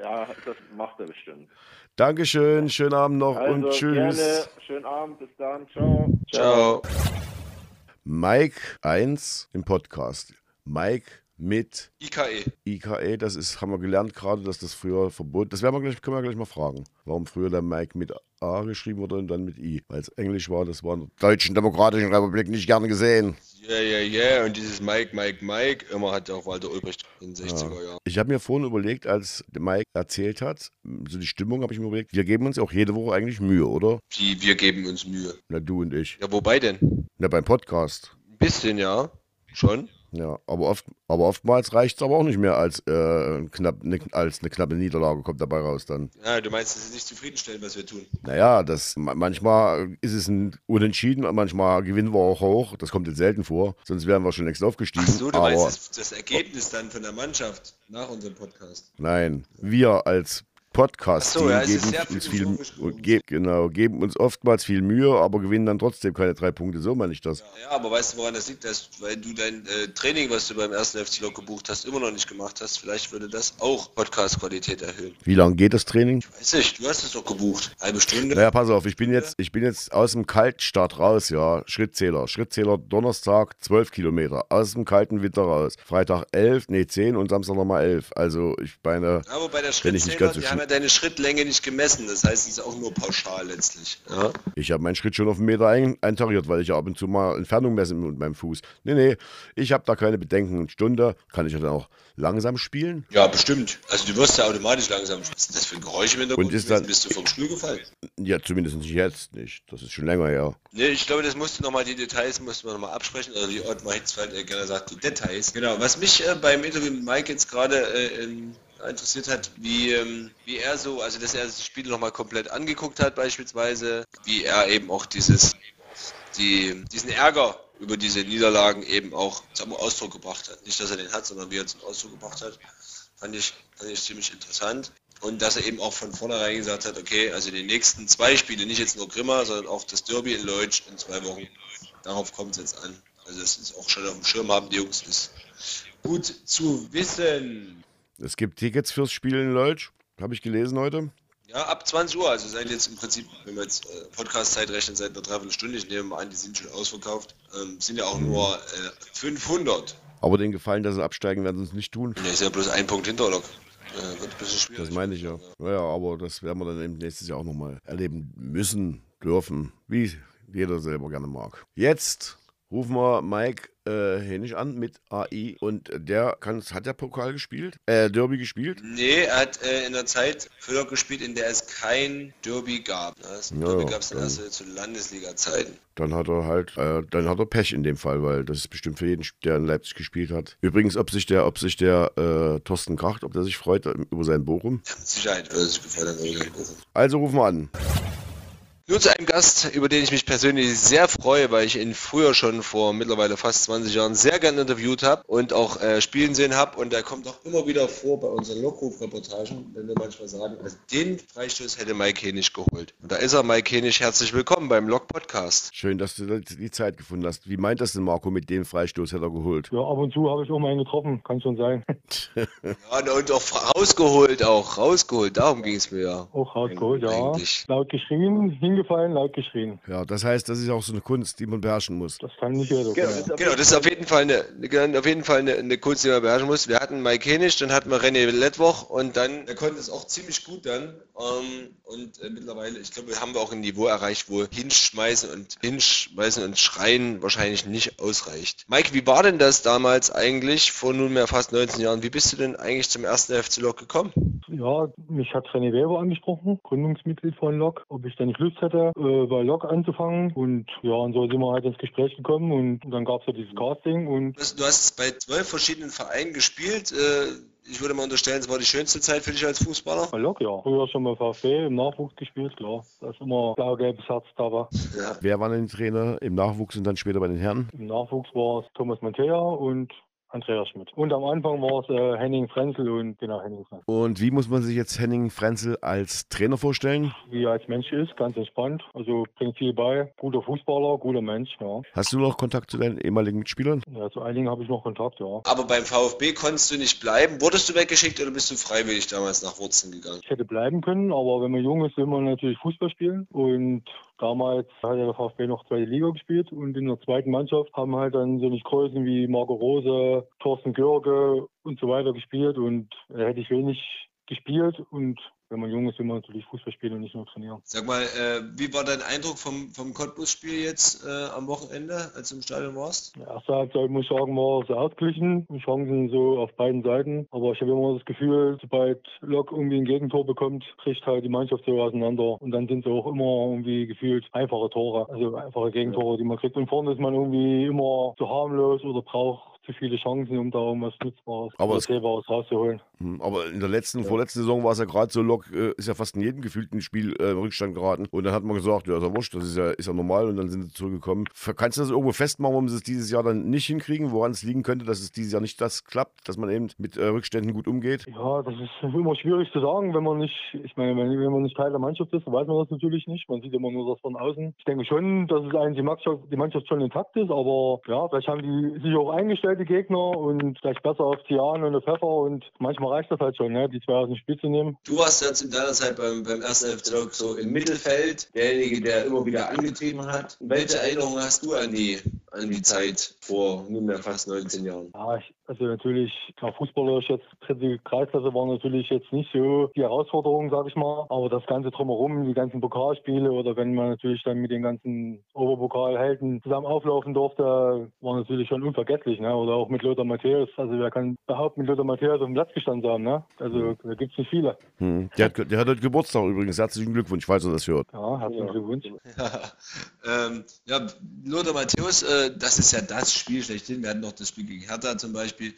ja, das macht er bestimmt. Dankeschön, schönen Abend noch also, und tschüss. Gerne. Schönen Abend, bis dann. Ciao. Ciao. Mike 1 im Podcast. Mike mit IKE. IKE, das ist, haben wir gelernt gerade, dass das früher verboten Das werden wir gleich, können wir gleich mal fragen, warum früher der Mike mit A geschrieben wurde und dann mit I. Weil es Englisch war, das war in der Deutschen Demokratischen Republik nicht gerne gesehen. Ja, ja, ja, und dieses Mike, Mike, Mike, immer hat auch Walter Ulbricht in den 60er Jahren. Ja. Ich habe mir vorhin überlegt, als Mike erzählt hat, so die Stimmung habe ich mir überlegt, wir geben uns auch jede Woche eigentlich Mühe, oder? Die, wir geben uns Mühe. Na, du und ich. Ja, wobei denn? Na, beim Podcast. Ein bisschen, ja. Schon. Ja, aber, oft, aber oftmals reicht es aber auch nicht mehr als, äh, knapp, ne, als eine knappe Niederlage kommt dabei raus dann. Ja, du meinst, es ist nicht zufriedenstellend, was wir tun? Naja, das, manchmal ist es ein Unentschieden, manchmal gewinnen wir auch hoch. Das kommt jetzt selten vor, sonst wären wir schon längst aufgestiegen. Ach so, du aber, meinst das, das Ergebnis dann von der Mannschaft nach unserem Podcast? Nein, wir als Podcast so, ja, geben uns viel, ge genau, geben uns oftmals viel Mühe, aber gewinnen dann trotzdem keine drei Punkte. So meine ich das. Ja, ja aber weißt du, woran das liegt? Dass, weil du dein äh, Training, was du beim ersten FC Lok gebucht hast, immer noch nicht gemacht hast. Vielleicht würde das auch Podcast-Qualität erhöhen. Wie lange geht das Training? Ich weiß nicht, du hast es doch gebucht. Halbe Stunde. Naja, pass auf, ich bin jetzt, ich bin jetzt aus dem Kaltstart raus, ja. Schrittzähler. Schrittzähler Donnerstag 12 Kilometer. Aus dem kalten Winter raus. Freitag 11, nee 10 und Samstag nochmal 11. Also ich meine. Aber bei der Schrittzähler, die haben ja deine Schrittlänge nicht gemessen. Das heißt, es ist auch nur pauschal letztlich. Ja? Ich habe meinen Schritt schon auf einen Meter ein, eintariert, weil ich ja ab und zu mal Entfernung messe mit meinem Fuß. Nee, nee, ich habe da keine Bedenken. Eine Stunde kann ich ja dann auch langsam spielen. Ja, bestimmt. Also du wirst ja automatisch langsam. Was ist das für ein Geräusch im Hintergrund? Und ist dann, bist du vom Stuhl gefallen? Ja, zumindest nicht jetzt nicht. Das ist schon länger her. Nee, ich glaube, das musst du nochmal, die Details mussten wir nochmal absprechen. Oder wie Ottmar Hitzfeld äh, gerne sagt, die Details. Genau. Was mich äh, beim Interview mit Mike jetzt gerade äh, interessiert hat, wie, ähm, wie er so, also dass er das Spiel nochmal komplett angeguckt hat beispielsweise, wie er eben auch dieses, die, diesen Ärger über diese Niederlagen eben auch zum Ausdruck gebracht hat. Nicht, dass er den hat, sondern wie er zum Ausdruck gebracht hat, fand ich, fand ich ziemlich interessant. Und dass er eben auch von vornherein gesagt hat, okay, also die nächsten zwei Spiele, nicht jetzt nur Grimma, sondern auch das Derby in Leutsch in zwei Wochen, darauf kommt es jetzt an. Also das ist auch schon auf dem Schirm haben, die Jungs, ist gut zu wissen. Es gibt Tickets fürs Spiel in Leutsch, habe ich gelesen heute. Ja, ab 20 Uhr, also seit jetzt im Prinzip, wenn wir jetzt äh, Podcast-Zeit rechnen, seit einer Dreiviertelstunde, ich nehme mal an, die sind schon ausverkauft, ähm, sind ja auch nur äh, 500. Aber den Gefallen, dass sie absteigen, werden sie es nicht tun. Ja, ist ja bloß ein Punkt hinter Lok. Äh, wird ein bisschen schwierig. Das meine ich ja. Naja, aber das werden wir dann eben nächstes Jahr auch nochmal erleben müssen, dürfen, wie jeder selber gerne mag. Jetzt rufen wir Mike äh, Hänisch an mit AI und der kann, hat der Pokal gespielt? Äh, Derby gespielt? Nee, er hat äh, in der Zeit Füller gespielt, in der es kein Derby gab. Das ja, Derby gab es dann erst zu Landesliga-Zeiten. Dann hat er halt, äh, dann hat er Pech in dem Fall, weil das ist bestimmt für jeden, der in Leipzig gespielt hat. Übrigens, ob sich der, ob sich der äh, Thorsten Kracht, ob der sich freut über seinen Bochum? Ja, mit Sicherheit würde sich gefreut über seinen Bochum. Also rufen wir an. Nur zu einem Gast, über den ich mich persönlich sehr freue, weil ich ihn früher schon vor mittlerweile fast 20 Jahren sehr gerne interviewt habe und auch äh, spielen sehen habe. Und er kommt auch immer wieder vor bei unseren Lockruf-Reportagen, wenn wir manchmal sagen, also den Freistoß hätte Mike Henisch geholt. Und da ist er, Mike Henisch. Herzlich willkommen beim Lok-Podcast. Schön, dass du die Zeit gefunden hast. Wie meint das denn Marco mit dem Freistoß hätte er geholt? Ja, ab und zu habe ich auch mal einen getroffen, kann schon sein. (laughs) ja, und auch rausgeholt, auch rausgeholt. Darum ging es mir ja. Auch rausgeholt, ja. Laut geschrien, hingefallen, laut geschrien. Ja, das heißt, das ist auch so eine Kunst, die man beherrschen muss. Das kann nicht jeder. Genau, das, genau, das ist auf jeden Fall eine, auf jeden Fall eine, eine Kunst, die man beherrschen muss. Wir hatten Mike Henisch, dann hatten wir René Lettwoch und dann, er konnte es auch ziemlich gut dann. Ähm, und äh, mittlerweile, ich glaube, haben wir auch ein Niveau erreicht, wo hinschmeißen und hinschmeißen und schreien wahrscheinlich nicht ausreicht. Mike, wie war denn das damals eigentlich vor nunmehr fast 19 Jahren? Wie bist du denn eigentlich zum ersten FC Lok gekommen? Ja, mich hat René Weber angesprochen, Gründungsmitglied von Lok, ob ich da nicht Lust hätte, äh, bei Lok anzufangen. Und ja, und so sind wir halt ins Gespräch gekommen und dann gab es ja dieses Casting. Und du hast bei zwölf verschiedenen Vereinen gespielt. Äh, ich würde mal unterstellen, es war die schönste Zeit für dich als Fußballer. Bei Lok, ja. Früher schon mal VfB im Nachwuchs gespielt, klar. Da ist immer blau-gelbes Herz da war. Ja. Wer war denn Trainer im Nachwuchs und dann später bei den Herren? Im Nachwuchs war es Thomas Montea und Andreas Schmidt. Und am Anfang war es äh, Henning Frenzel und genau Henning Frenzel. Und wie muss man sich jetzt Henning Frenzel als Trainer vorstellen? Wie er als Mensch ist, ganz entspannt. Also bringt viel bei. Guter Fußballer, guter Mensch, ja. Hast du noch Kontakt zu deinen ehemaligen Mitspielern? Ja, zu einigen habe ich noch Kontakt, ja. Aber beim VfB konntest du nicht bleiben. Wurdest du weggeschickt oder bist du freiwillig damals nach Wurzeln gegangen? Ich hätte bleiben können, aber wenn man jung ist, will man natürlich Fußball spielen. Und damals hat der VfB noch zweite Liga gespielt und in der zweiten Mannschaft haben halt dann so nicht Größen wie Marco Rose, Thorsten Görge und so weiter gespielt und da hätte ich wenig gespielt und wenn man jung ist, will man natürlich Fußball spielen und nicht nur trainieren. Sag mal, äh, wie war dein Eindruck vom, vom Cottbus-Spiel jetzt äh, am Wochenende, als du im Stadion warst? Die erste Halbzeit, muss ich sagen, war sehr ausgeglichen. Chancen so auf beiden Seiten. Aber ich habe immer das Gefühl, sobald Lok irgendwie ein Gegentor bekommt, kriegt halt die Mannschaft so auseinander. Und dann sind es auch immer irgendwie gefühlt einfache Tore, also einfache Gegentore, die man kriegt. Und vorne ist man irgendwie immer zu harmlos oder braucht zu viele Chancen, um da irgendwas Nutzbares, aber Nutzbares rauszuholen. Hm, aber in der letzten, ja. vorletzten Saison war es ja gerade so, Lok äh, ist ja fast in jedem gefühlten Spiel äh, Rückstand geraten. Und dann hat man gesagt, ja, ist ja wurscht, das ist ja, ist ja normal. Und dann sind sie zurückgekommen. Kannst du das irgendwo festmachen, warum sie es dieses Jahr dann nicht hinkriegen? Woran es liegen könnte, dass es dieses Jahr nicht das klappt, dass man eben mit äh, Rückständen gut umgeht? Ja, das ist immer schwierig zu sagen, wenn man nicht, ich meine, wenn, wenn man nicht Teil der Mannschaft ist, weiß man das natürlich nicht. Man sieht immer nur das von außen. Ich denke schon, dass es eigentlich die Mannschaft, die Mannschaft schon intakt ist, aber ja, vielleicht haben die sich auch eingestellt, die Gegner, und vielleicht besser auf Tian und auf Pfeffer und manchmal reicht das halt schon, ne, die zwei aus dem Spiel zu nehmen. Du warst jetzt in deiner Zeit beim, beim ersten FC so im Mittelfeld, derjenige, der immer wieder angetrieben hat. Welche Erinnerungen hast du an die, an die Zeit vor nunmehr fast 19 Jahren? Ja, ich, also natürlich, klar, fußballerisch jetzt dritte Kreisklasse war natürlich jetzt nicht so die Herausforderung, sag ich mal. Aber das Ganze drumherum, die ganzen Pokalspiele oder wenn man natürlich dann mit den ganzen Oberpokalhelden zusammen auflaufen durfte, war natürlich schon unvergesslich, ne? Oder auch mit Lothar Matthäus. Also wer kann behaupten, mit Lothar Matthäus auf dem Platz gestanden haben, ne? Also da gibt es nicht viele. Hm. Der, hat, der hat heute Geburtstag übrigens. Herzlichen Glückwunsch, falls er das hört. Ja, herzlichen ja. Glückwunsch. (laughs) Ja, ähm, ja Lothar Matthäus, äh, das ist ja das Spiel schlechthin. Wir hatten noch das Spiel gegen Hertha zum Beispiel. Beispiel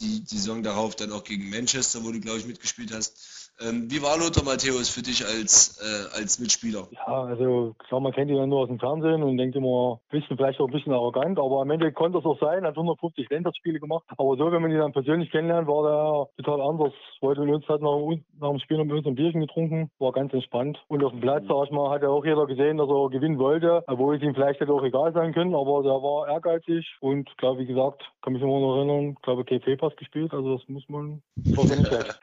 die, die Saison darauf dann auch gegen Manchester, wo du, glaube ich, mitgespielt hast. Ähm, wie war Lothar Matthäus für dich als, äh, als Mitspieler? Ja, also klar, man kennt ihn ja nur aus dem Fernsehen und denkt immer, bisschen, vielleicht auch ein bisschen arrogant, aber am Ende konnte es auch sein, hat 150 Länderspiele gemacht. Aber so, wenn man ihn dann persönlich kennenlernt, war der total anders. Wollte mit uns hat nach, nach dem Spiel noch mit uns ein Bierchen getrunken, war ganz entspannt. Und auf dem Platz, sag ich mal, hat ja auch jeder gesehen, dass er gewinnen wollte, obwohl es ihm vielleicht hätte auch egal sein können, aber der war ehrgeizig und klar, wie gesagt, kann mich immer noch erinnern, glaube KP Pass gespielt, also das muss man, das nicht schlecht.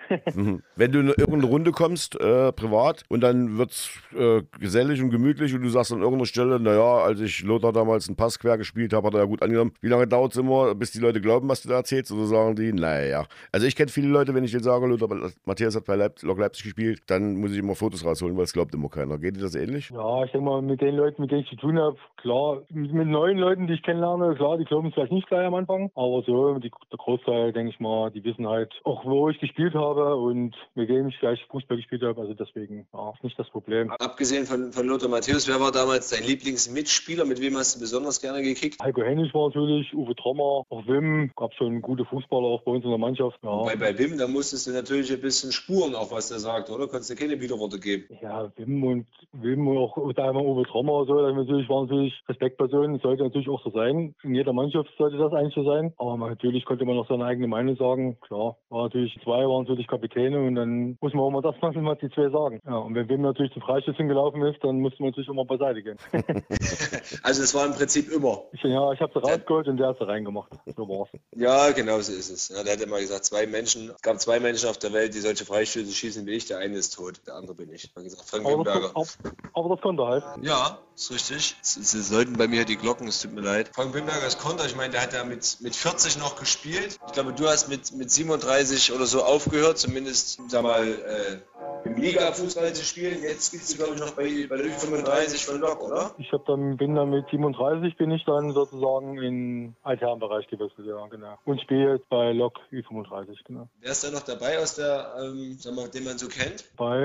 Wenn du irgendeine Runde kommst, äh, privat, und dann wird es äh, gesellig und gemütlich und du sagst an irgendeiner Stelle, naja, als ich Lothar damals einen Pass quer gespielt habe, hat er ja gut angenommen. Wie lange dauert es immer, bis die Leute glauben, was du da erzählst? Oder sagen die, naja. Also ich kenne viele Leute, wenn ich denen sage, Lothar Matthias hat bei Leip Lok Leipzig gespielt, dann muss ich immer Fotos rausholen, weil es glaubt immer keiner. Geht dir das ähnlich? Ja, ich denke mal, mit den Leuten, mit denen ich zu tun habe, klar, mit, mit neuen Leuten, die ich kennenlerne, klar, die glauben es vielleicht nicht gleich am Anfang, aber so, die, der Großteil, denke ich mal, die wissen halt auch, wo ich gespielt habe und mit wem ich vielleicht Fußball gespielt habe. Also deswegen ist nicht das Problem. Abgesehen von, von Lothar Matthäus, wer war damals dein Lieblingsmitspieler? Mit wem hast du besonders gerne gekickt? Heiko Hennig war natürlich, Uwe Trommer, auch Wim. Gab schon gute Fußballer auch bei uns in der Mannschaft. Ja. Bei, bei Wim, da musstest du natürlich ein bisschen spuren, auch was der sagt, oder? Konntest du keine Widerworte geben? Ja, Wim und Wim und auch einmal Uwe Trommer so, das natürlich waren natürlich Respektpersonen. Sollte natürlich auch so sein. In jeder Mannschaft sollte das eigentlich so sein. Aber natürlich konnte man noch seine eigene Meinung sagen. Klar, war natürlich zwei waren natürlich Kapitäne und dann muss man auch mal das machen, was die zwei sagen. Ja, und wenn Wim natürlich zum Freistoß hingelaufen ist, dann musste man natürlich immer beiseite gehen. (laughs) (laughs) also es war im Prinzip immer. Ich, ja, ich habe sie rausgeholt und der hat sie reingemacht. So war's. Ja, genau so ist es. Ja, der hat immer gesagt, zwei Menschen, es gab zwei Menschen auf der Welt, die solche Freistöße schießen wie ich. Der eine ist tot, der andere bin ich. Gesagt, Frank aber, das, aber, aber das konnte er halt. Ja, ist richtig. Es sollten bei mir die Glocken, es tut mir leid. Frank Wimberger ist Konter, ich meine, der hat ja mit, mit 40 noch gespielt. Ich glaube, du hast mit, mit 37 oder so aufgehört, zumindest, sag mal, äh, im Liga-Fußball zu spielen. Jetzt spielst du, glaube ich, noch bei, bei der Ü35 von Lok, oder? Ich hab dann, bin dann mit 37 bin ich dann sozusagen in Altherrenbereich gewechselt, ja, genau. Und spiele jetzt bei Lok Ü35, genau. Wer ist da noch dabei aus der, ähm, sag mal, den man so kennt? Bei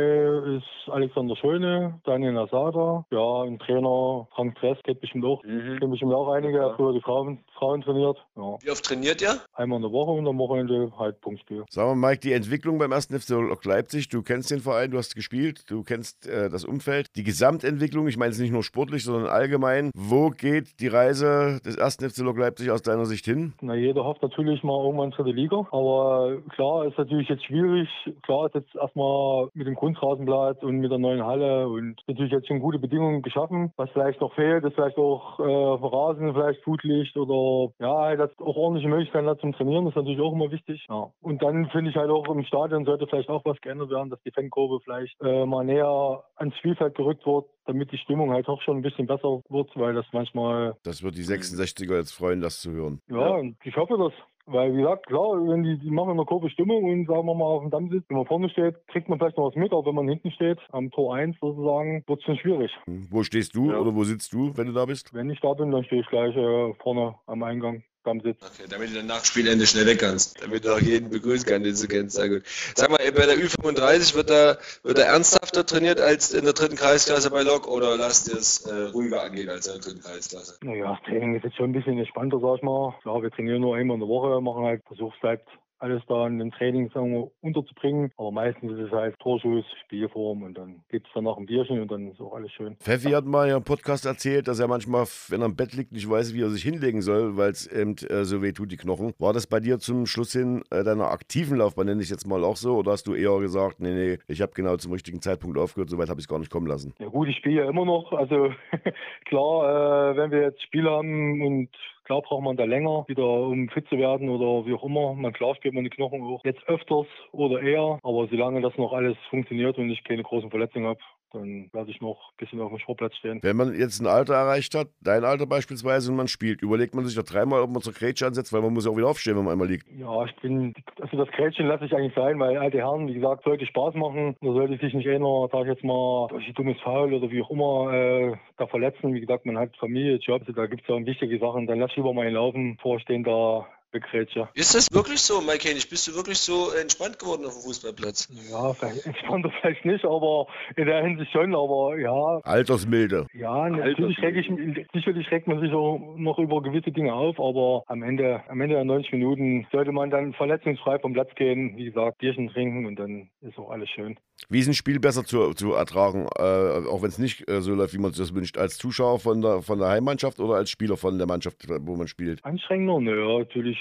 ist Alexander Schöne, Daniel Nasada, ja, ein Trainer, Frank Dress, kennt bestimmt auch, mhm. kennt bestimmt auch einige, ja. früher die Frauen, Frauen trainiert. Ja. Wie oft trainiert ihr? Einmal in der Woche und am Wochenende halt Punktspiel. Sagen wir, Mike, die Entwicklung beim ersten FC Lok Leipzig, du kennst den Verein du hast gespielt, du kennst äh, das Umfeld. Die Gesamtentwicklung, ich meine es nicht nur sportlich, sondern allgemein. Wo geht die Reise des ersten FC Lok Leipzig aus deiner Sicht hin? Na, jeder hofft natürlich mal irgendwann dritte Liga. Aber klar, ist natürlich jetzt schwierig. Klar ist jetzt erstmal mit dem Kunstrasenplatz und mit der neuen Halle und natürlich jetzt schon gute Bedingungen geschaffen. Was vielleicht noch fehlt, ist vielleicht auch äh, Rasen, vielleicht Flutlicht oder ja, halt auch ordentliche Möglichkeiten hat zum Trainieren. Das ist natürlich auch immer wichtig. Ja. Und dann finde ich halt auch im Stadion sollte vielleicht auch was geändert werden, dass die Fankurve vielleicht äh, mal näher ans Spielfeld gerückt wird, damit die Stimmung halt auch schon ein bisschen besser wird, weil das manchmal. Das wird die 66er jetzt freuen, das zu hören. Ja, ja. ich hoffe das. Weil, wie gesagt, klar, wenn die, die machen eine kurve Stimmung und sagen wir mal auf dem Damm sitzt, wenn man vorne steht, kriegt man vielleicht noch was mit, aber wenn man hinten steht, am Tor 1 sozusagen, wird es schon schwierig. Hm, wo stehst du ja. oder wo sitzt du, wenn du da bist? Wenn ich da bin, dann stehe ich gleich äh, vorne am Eingang. Stammsitz. Okay, damit du dann nach Spielende schnell weg kannst. Damit du auch jeden begrüßen kannst, den du kennst. Sehr gut. Sag mal, bei der Ü35 wird da, wird da ernsthafter trainiert als in der dritten Kreisklasse bei Lok oder lasst ihr es äh, ruhiger angehen als in der dritten Kreisklasse? Naja, das Training ist jetzt schon ein bisschen entspannter, sag ich mal. Ja, wir trainieren nur einmal in der Woche, machen halt Versuchszeit alles da in den Trainings wir, unterzubringen. Aber meistens ist es halt Torschuss, Spielform und dann gibt es danach ein Bierchen und dann ist auch alles schön. Pfeffi hat mal im Podcast erzählt, dass er manchmal, wenn er im Bett liegt, nicht weiß, wie er sich hinlegen soll, weil es eben äh, so weh tut, die Knochen. War das bei dir zum Schluss hin äh, deiner aktiven Laufbahn, nenne ich jetzt mal auch so, oder hast du eher gesagt, nee, nee, ich habe genau zum richtigen Zeitpunkt aufgehört, soweit habe ich es gar nicht kommen lassen? Ja gut, ich spiele ja immer noch. Also (laughs) klar, äh, wenn wir jetzt Spiel haben und Klar braucht man da länger, wieder um fit zu werden oder wie auch immer. Man klar spielt man die Knochen auch jetzt öfters oder eher, aber solange das noch alles funktioniert und ich keine großen Verletzungen habe, dann werde ich noch ein bisschen auf dem Sportplatz stehen. Wenn man jetzt ein Alter erreicht hat, dein Alter beispielsweise, und man spielt, überlegt man sich ja dreimal, ob man zur Grätsche ansetzt, weil man muss ja auch wieder aufstehen, wenn man einmal liegt. Ja, ich bin, also das Grätschen lasse ich eigentlich sein, weil alte Herren, wie gesagt, sollte Spaß machen. Da sollte sich nicht einer, sag ich jetzt mal, durch ein dummes Foul oder wie auch immer, äh, da verletzen. Wie gesagt, man hat Familie, Jobs, da gibt es ja wichtige Sachen. Dann lass ich lieber mal ihn laufen, vorstehen da Begrätscher. Ist das wirklich so, Mike Hennig? Bist du wirklich so entspannt geworden auf dem Fußballplatz? Ja, vielleicht entspannter vielleicht nicht, aber in der Hinsicht schon, aber ja. Altersmilde. Ja, natürlich reg ich, sicherlich regt man sich auch noch über gewisse Dinge auf, aber am Ende, am Ende der 90 Minuten sollte man dann verletzungsfrei vom Platz gehen, wie gesagt, Bierchen trinken und dann ist auch alles schön. Wie ist ein Spiel besser zu, zu ertragen, äh, auch wenn es nicht äh, so läuft, wie man sich das wünscht, als Zuschauer von der, von der Heimmannschaft oder als Spieler von der Mannschaft, wo man spielt? Anstrengender, naja, natürlich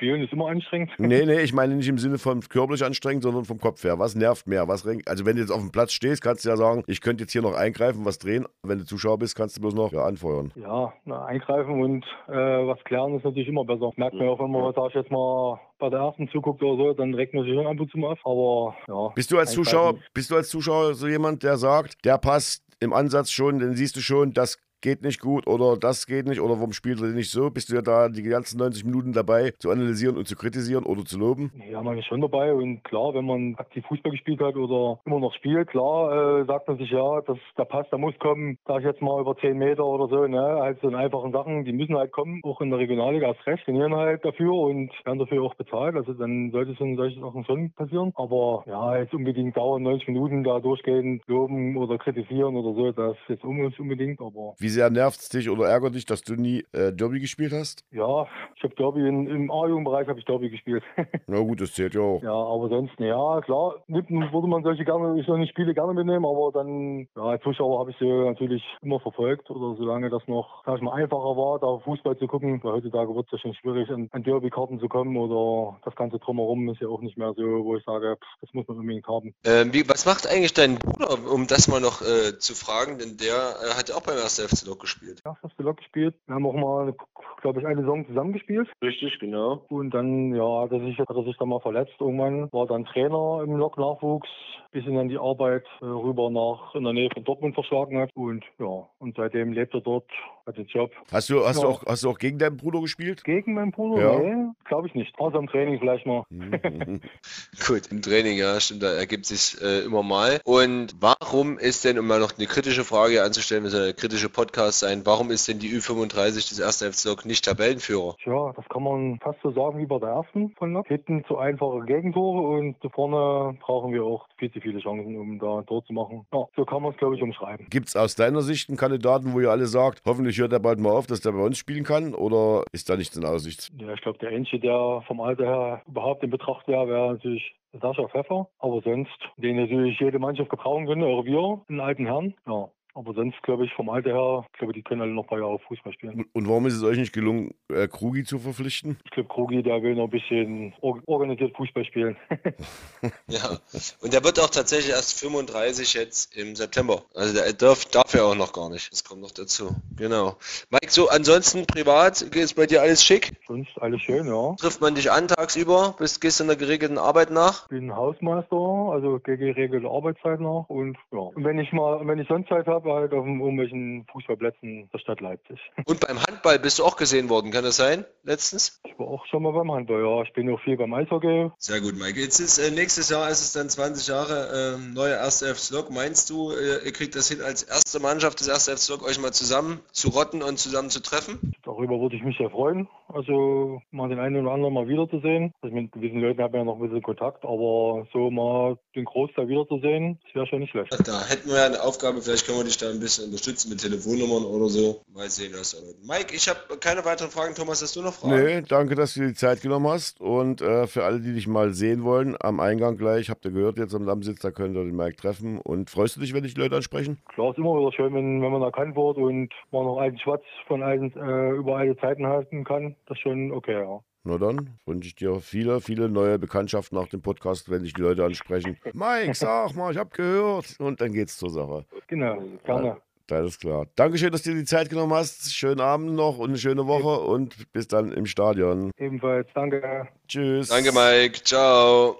Spielen ist immer anstrengend. Nee, nee, ich meine nicht im Sinne von körperlich anstrengend, sondern vom Kopf her. Was nervt mehr? Was, also wenn du jetzt auf dem Platz stehst, kannst du ja sagen, ich könnte jetzt hier noch eingreifen, was drehen. Wenn du Zuschauer bist, kannst du bloß noch ja, anfeuern. Ja, na, eingreifen und äh, was klären ist natürlich immer besser. Merkt man ja auch, wenn man, sag ich jetzt mal, bei der ersten zuguckt oder so, dann regt man sich schon ab und zu mal auf. Aber ja. Bist du als Zuschauer, bist du als Zuschauer so jemand, der sagt, der passt im Ansatz schon, den siehst du schon, das geht nicht gut oder das geht nicht oder warum spielt er nicht so? Bist du ja da die ganzen 90 Minuten dabei zu analysieren und zu kritisieren oder zu loben? Ja, man ist schon dabei und klar, wenn man aktiv Fußball gespielt hat oder immer noch spielt, klar äh, sagt man sich ja, dass der Pass, der muss kommen, sag ich jetzt mal über 10 Meter oder so, ne? Halt so in einfachen Sachen, die müssen halt kommen, auch in der Regionalliga erst recht, trainieren halt dafür und werden dafür auch bezahlt, also dann sollte es in solche Sachen schon passieren. Aber ja, jetzt unbedingt dauern 90 Minuten da durchgehend loben oder kritisieren oder so, das ist jetzt unbedingt, aber... Wie sehr nervt es dich oder ärgert dich, dass du nie äh, Derby gespielt hast? Ja, ich habe Derby in, im A-Jugendbereich habe ich Derby gespielt. (laughs) Na gut, das zählt ja auch. Ja, aber sonst, ja, klar, würde man solche gerne, solche Spiele gerne mitnehmen, aber dann, ja, als Zuschauer habe ich sie natürlich immer verfolgt oder solange das noch, sag ich mal, einfacher war, da Fußball zu gucken, weil heutzutage wird es ja schon schwierig, an, an Derby-Karten zu kommen oder das Ganze drumherum ist ja auch nicht mehr so, wo ich sage, pff, das muss man unbedingt haben. Ähm, wie, was macht eigentlich dein Bruder, um das mal noch äh, zu fragen, denn der äh, hat ja auch beim 1. FC Lok gespielt gespielt. Ja, hast du Lok gespielt. Wir haben auch mal, glaube ich, eine Saison zusammengespielt. Richtig, genau. Und dann, ja, hat er sich, hat er sich dann mal verletzt irgendwann. War dann Trainer im Lok-Nachwuchs, bis ihn dann die Arbeit äh, rüber nach in der Nähe von Dortmund verschlagen hat. Und ja, und seitdem lebt er dort, hat den Job. Hast du, hast ja. du, auch, hast du auch gegen deinen Bruder gespielt? Gegen meinen Bruder? Ja. Nee, glaube ich nicht. Außer im Training vielleicht mal. Mhm. (laughs) Gut, im Training, ja, stimmt, da ergibt sich äh, immer mal. Und warum ist denn, um mal noch eine kritische Frage anzustellen, wir sind ein kritischer Podcast sein, warum ist denn die Ü35 des ersten FC Lok nicht Tabellenführer? Tja, das kann man fast so sagen wie bei der ersten von Lok. Hinten zu einfache Gegentore und vorne brauchen wir auch viel zu viele Chancen, um da ein Tor zu machen. Ja, so kann man es, glaube ich, umschreiben. Gibt es aus deiner Sicht einen Kandidaten, wo ihr alle sagt, hoffentlich hört er bald mal auf, dass der bei uns spielen kann? Oder ist da nichts in Aussicht? Ja, ich glaube, der Einzige, der vom Alter her überhaupt in Betracht wäre, wäre natürlich Sascha Pfeffer. Aber sonst, den natürlich jede Mannschaft gebrauchen könnte, auch wir, einen alten Herrn. Ja. Aber sonst glaube ich vom Alter her, glaube die können alle noch ein paar Jahre Fußball spielen. Und warum ist es euch nicht gelungen, äh, Krugi zu verpflichten? Ich glaube, Krugi, der will noch ein bisschen organisiert Fußball spielen. (laughs) ja, und der wird auch tatsächlich erst 35 jetzt im September. Also der darf, darf ja auch noch gar nicht. Das kommt noch dazu. Genau. Mike, so ansonsten privat, geht es bei dir alles schick? Sonst alles schön, ja. Trifft man dich an tagsüber? Bist, gehst du in der geregelten Arbeit nach? Ich bin Hausmeister, also gehe geregelte Arbeitszeit nach und ja. Und wenn ich mal, wenn ich sonst Zeit habe, habe, halt auf irgendwelchen Fußballplätzen der Stadt Leipzig. (laughs) Und beim Handball bist du auch gesehen worden, kann das sein, letztens? Ich war auch schon mal beim Handball, ja. Ich bin auch viel beim Eishockey. Sehr gut, Mike. Jetzt ist äh, nächstes Jahr ist es dann 20 Jahre äh, neue erste FC Lok. Meinst du, äh, ihr kriegt das hin, als erste Mannschaft des erste FC Lok euch mal zusammen zu rotten und zusammen zu treffen? Darüber würde ich mich sehr freuen. Also mal den einen oder anderen mal wiederzusehen. Also mit gewissen Leuten habe ich ja noch ein bisschen Kontakt, aber so mal den Großteil wiederzusehen, das wäre schon nicht schlecht. Da hätten wir ja eine Aufgabe, vielleicht können wir dich da ein bisschen unterstützen mit Telefonnummern oder so. Mal sehen, was da Mike, ich habe keine weiteren Fragen. Thomas, hast du noch Fragen? Nee, danke, dass du dir die Zeit genommen hast. Und äh, für alle, die dich mal sehen wollen, am Eingang gleich, habt ihr gehört, jetzt am Dammsitz, da könnt ihr den Mike treffen. Und freust du dich, wenn dich Leute ansprechen? Klar, ist immer wieder schön, wenn, wenn man erkannt wird und man noch alten Schwatz von alten, äh, über alte Zeiten halten kann. Das ist schon okay, ja. Na dann wünsche ich dir viele, viele neue Bekanntschaften nach dem Podcast, wenn dich die Leute ansprechen. (laughs) Mike, sag mal, ich habe gehört. Und dann geht's zur Sache. Genau, gerne. Ja, ist klar. Dankeschön, dass du dir die Zeit genommen hast. Schönen Abend noch und eine schöne Woche und bis dann im Stadion. Ebenfalls, danke. Tschüss. Danke, Mike. Ciao.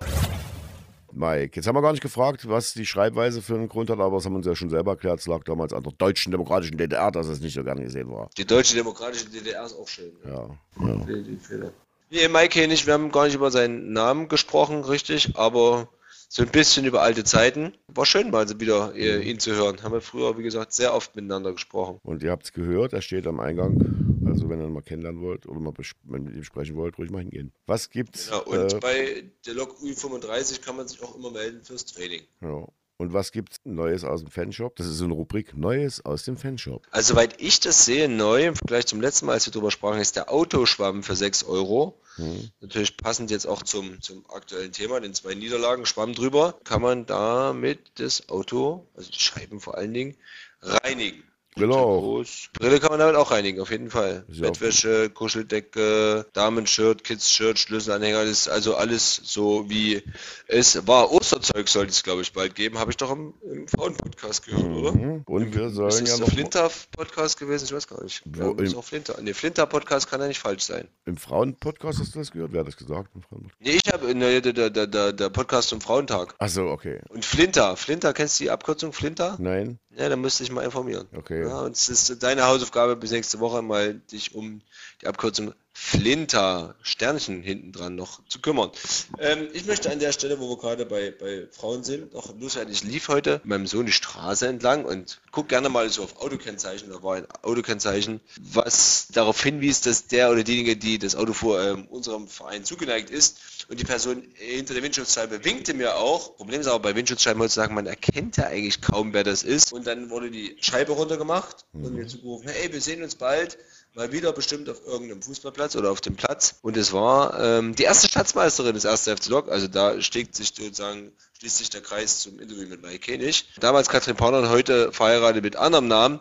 Mike, jetzt haben wir gar nicht gefragt, was die Schreibweise für einen Grund hat, aber das haben wir uns ja schon selber erklärt. Es lag damals an der deutschen demokratischen DDR, dass es nicht so gerne gesehen war. Die deutsche demokratische DDR ist auch schön. Ja. ja. Nee, Mike nicht, wir haben gar nicht über seinen Namen gesprochen, richtig, aber so ein bisschen über alte Zeiten. War schön mal wieder äh, ihn zu hören. Haben wir früher, wie gesagt, sehr oft miteinander gesprochen. Und ihr habt es gehört, er steht am Eingang. Also wenn ihr ihn mal kennenlernen wollt oder mal mit ihm sprechen wollt, ruhig mal hingehen. Was gibt's? Genau, und äh, bei der Lok U35 kann man sich auch immer melden fürs Training. Ja. Und was gibt es Neues aus dem Fanshop? Das ist so eine Rubrik Neues aus dem Fanshop. Also, soweit ich das sehe, neu im Vergleich zum letzten Mal, als wir darüber sprachen, ist der Autoschwamm für 6 Euro. Hm. Natürlich passend jetzt auch zum, zum aktuellen Thema, den zwei Niederlagen, Schwamm drüber, kann man damit das Auto, also die Scheiben vor allen Dingen, reinigen. Genau. Brille kann man damit auch reinigen, auf jeden Fall. Ja. Bettwäsche, Kuscheldecke, Damenshirt, Kids-Shirt, Schlüsselanhänger, das ist also alles so wie es war. Osterzeug sollte es, glaube ich, bald geben. Habe ich doch im, im Frauen-Podcast gehört, mhm. oder? Und wir sollen ist ja noch... Flinter-Podcast gewesen? Ich weiß gar nicht. Wo, ja, ist auch Flinter. Nee, Flinter-Podcast kann ja nicht falsch sein. Im Frauen-Podcast hast du das gehört? Wer hat das gesagt? Nee, ich habe der, der, der, der Podcast zum Frauentag. Ach so, okay. Und Flinter. Flinter, kennst du die Abkürzung Flinter? Nein. Ja, dann müsste ich mal informieren. Okay. Ja, und es ist deine Hausaufgabe bis nächste Woche mal dich um die Abkürzung Flinter Sternchen hinten dran noch zu kümmern. Ähm, ich möchte an der Stelle, wo wir gerade bei, bei Frauen sind, noch loswerden. Ich lief heute mit meinem Sohn die Straße entlang und guck gerne mal so auf Autokennzeichen. Da war ein Autokennzeichen, was darauf hinwies, dass der oder diejenige, die das Auto vor ähm, unserem Verein zugeneigt ist und die Person hinter der Windschutzscheibe winkte mir auch. Problem ist aber bei Windschutzscheiben heutzutage, man erkennt ja eigentlich kaum, wer das ist. Und dann wurde die Scheibe runtergemacht mhm. und mir zugerufen, hey, wir sehen uns bald mal wieder bestimmt auf irgendeinem Fußballplatz oder auf dem Platz. Und es war ähm, die erste Schatzmeisterin des 1. FC Lok. Also da steckt sich sozusagen, schließt sich der Kreis zum Interview mit Mike König. Damals Katrin und heute verheiratet mit anderem Namen,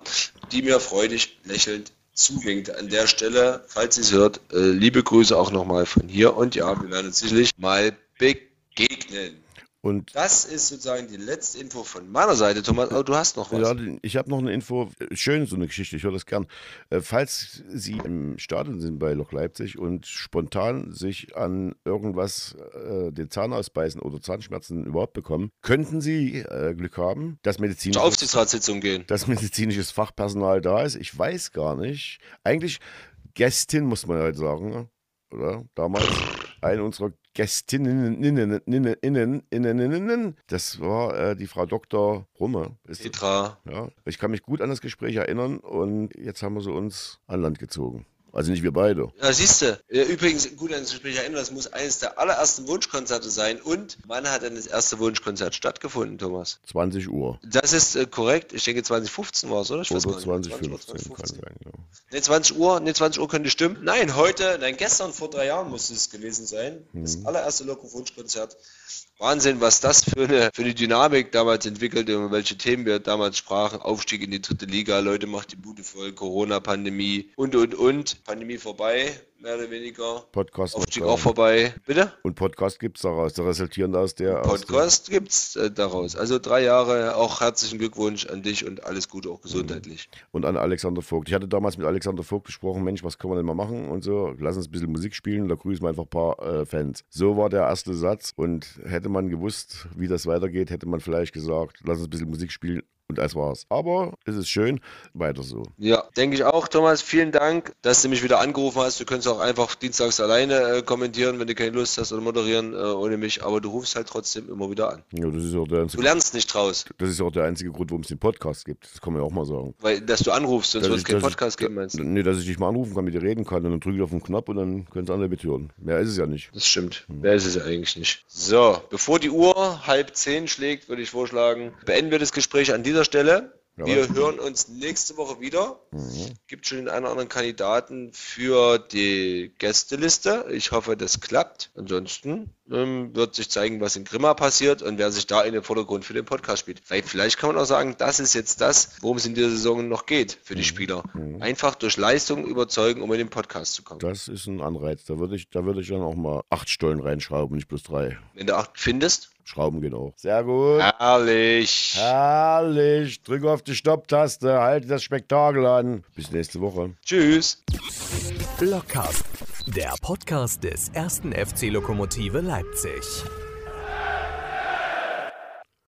die mir freudig lächelnd zuwinkt. An der Stelle, falls sie es hört, äh, liebe Grüße auch nochmal von hier. Und ja, wir werden uns sicherlich mal begegnen. Und das ist sozusagen die letzte Info von meiner Seite, Thomas. Oh, du hast noch was. Ja, ich habe noch eine Info. Schön, so eine Geschichte, ich höre das gern. Äh, falls Sie im Stadion sind bei Loch Leipzig und spontan sich an irgendwas äh, den Zahn ausbeißen oder Zahnschmerzen überhaupt bekommen, könnten Sie äh, Glück haben, dass medizinisches, Aufsichtsratssitzung gehen. dass medizinisches Fachpersonal da ist. Ich weiß gar nicht. Eigentlich Gästin, muss man halt sagen, oder? Damals eine unserer Gästinnen, innen, innen, innen, innen, innen, das war äh, die Frau Dr. Rumme. Ist Petra. ja, ich kann mich gut an das Gespräch erinnern und jetzt haben wir sie uns an Land gezogen. Also nicht wir beide. Ja, siehst du. Übrigens, gut an das Gespräch erinnern, das muss eines der allerersten Wunschkonzerte sein. Und wann hat denn das erste Wunschkonzert stattgefunden, Thomas? 20 Uhr. Das ist äh, korrekt. Ich denke 2015 war es, oder? Ich oder 2015 kann sein, ja. Ne, 20 Uhr, ne, 20 Uhr könnte stimmen. Nein, heute, nein, gestern vor drei Jahren muss es gewesen sein. Mhm. Das allererste Loco-Wunschkonzert Wahnsinn, was das für eine, für eine Dynamik damals entwickelte und welche Themen wir damals sprachen. Aufstieg in die dritte Liga, Leute macht die Bude voll, Corona-Pandemie und, und, und. Pandemie vorbei, mehr oder weniger. Podcast Aufstieg auch vorbei. Bitte? Und Podcast gibt es daraus, der resultierend aus der. Podcast gibt es äh, daraus. Also drei Jahre, auch herzlichen Glückwunsch an dich und alles Gute, auch gesundheitlich. Und an Alexander Vogt. Ich hatte damals mit Alexander Vogt gesprochen, Mensch, was können wir denn mal machen und so. Lass uns ein bisschen Musik spielen, da grüßen wir einfach ein paar äh, Fans. So war der erste Satz und hätte man gewusst, wie das weitergeht, hätte man vielleicht gesagt, lass uns ein bisschen Musik spielen und das war's. Aber es ist schön, weiter so. Ja, denke ich auch, Thomas. Vielen Dank, dass du mich wieder angerufen hast. Du könntest auch einfach dienstags alleine äh, kommentieren, wenn du keine Lust hast oder moderieren äh, ohne mich. Aber du rufst halt trotzdem immer wieder an. Ja, das ist auch der einzige, du lernst nicht draus. Das ist auch der einzige Grund, warum es den Podcast gibt. Das kann man ja auch mal sagen. Weil, dass du anrufst, sonst würde es keinen Podcast geben, meinst du? Nee, dass ich dich mal anrufen kann, mit dir reden kann und dann drücke ich auf den Knopf und dann können es andere mithören. Mehr ist es ja nicht. Das stimmt. Hm. Mehr ist es ja eigentlich nicht. So, bevor die Uhr halb zehn schlägt, würde ich vorschlagen, beenden wir das Gespräch an dieser Stelle. Wir hören uns nächste Woche wieder. Mhm. Gibt schon den einen oder anderen Kandidaten für die Gästeliste. Ich hoffe, das klappt. Ansonsten ähm, wird sich zeigen, was in Grimma passiert und wer sich da in den Vordergrund für den Podcast spielt. Weil vielleicht kann man auch sagen, das ist jetzt das, worum es in dieser Saison noch geht für die mhm. Spieler. Mhm. Einfach durch Leistung überzeugen, um in den Podcast zu kommen. Das ist ein Anreiz. Da würde ich, da würde ich dann auch mal acht Stollen reinschrauben, nicht bloß drei. Wenn du acht findest? Schrauben geht auch. Sehr gut. Herrlich. Herrlich. Drück auf die Stopptaste, halte das Spektakel an. Bis nächste Woche. Tschüss. Blockcast, der Podcast des ersten FC Lokomotive Leipzig.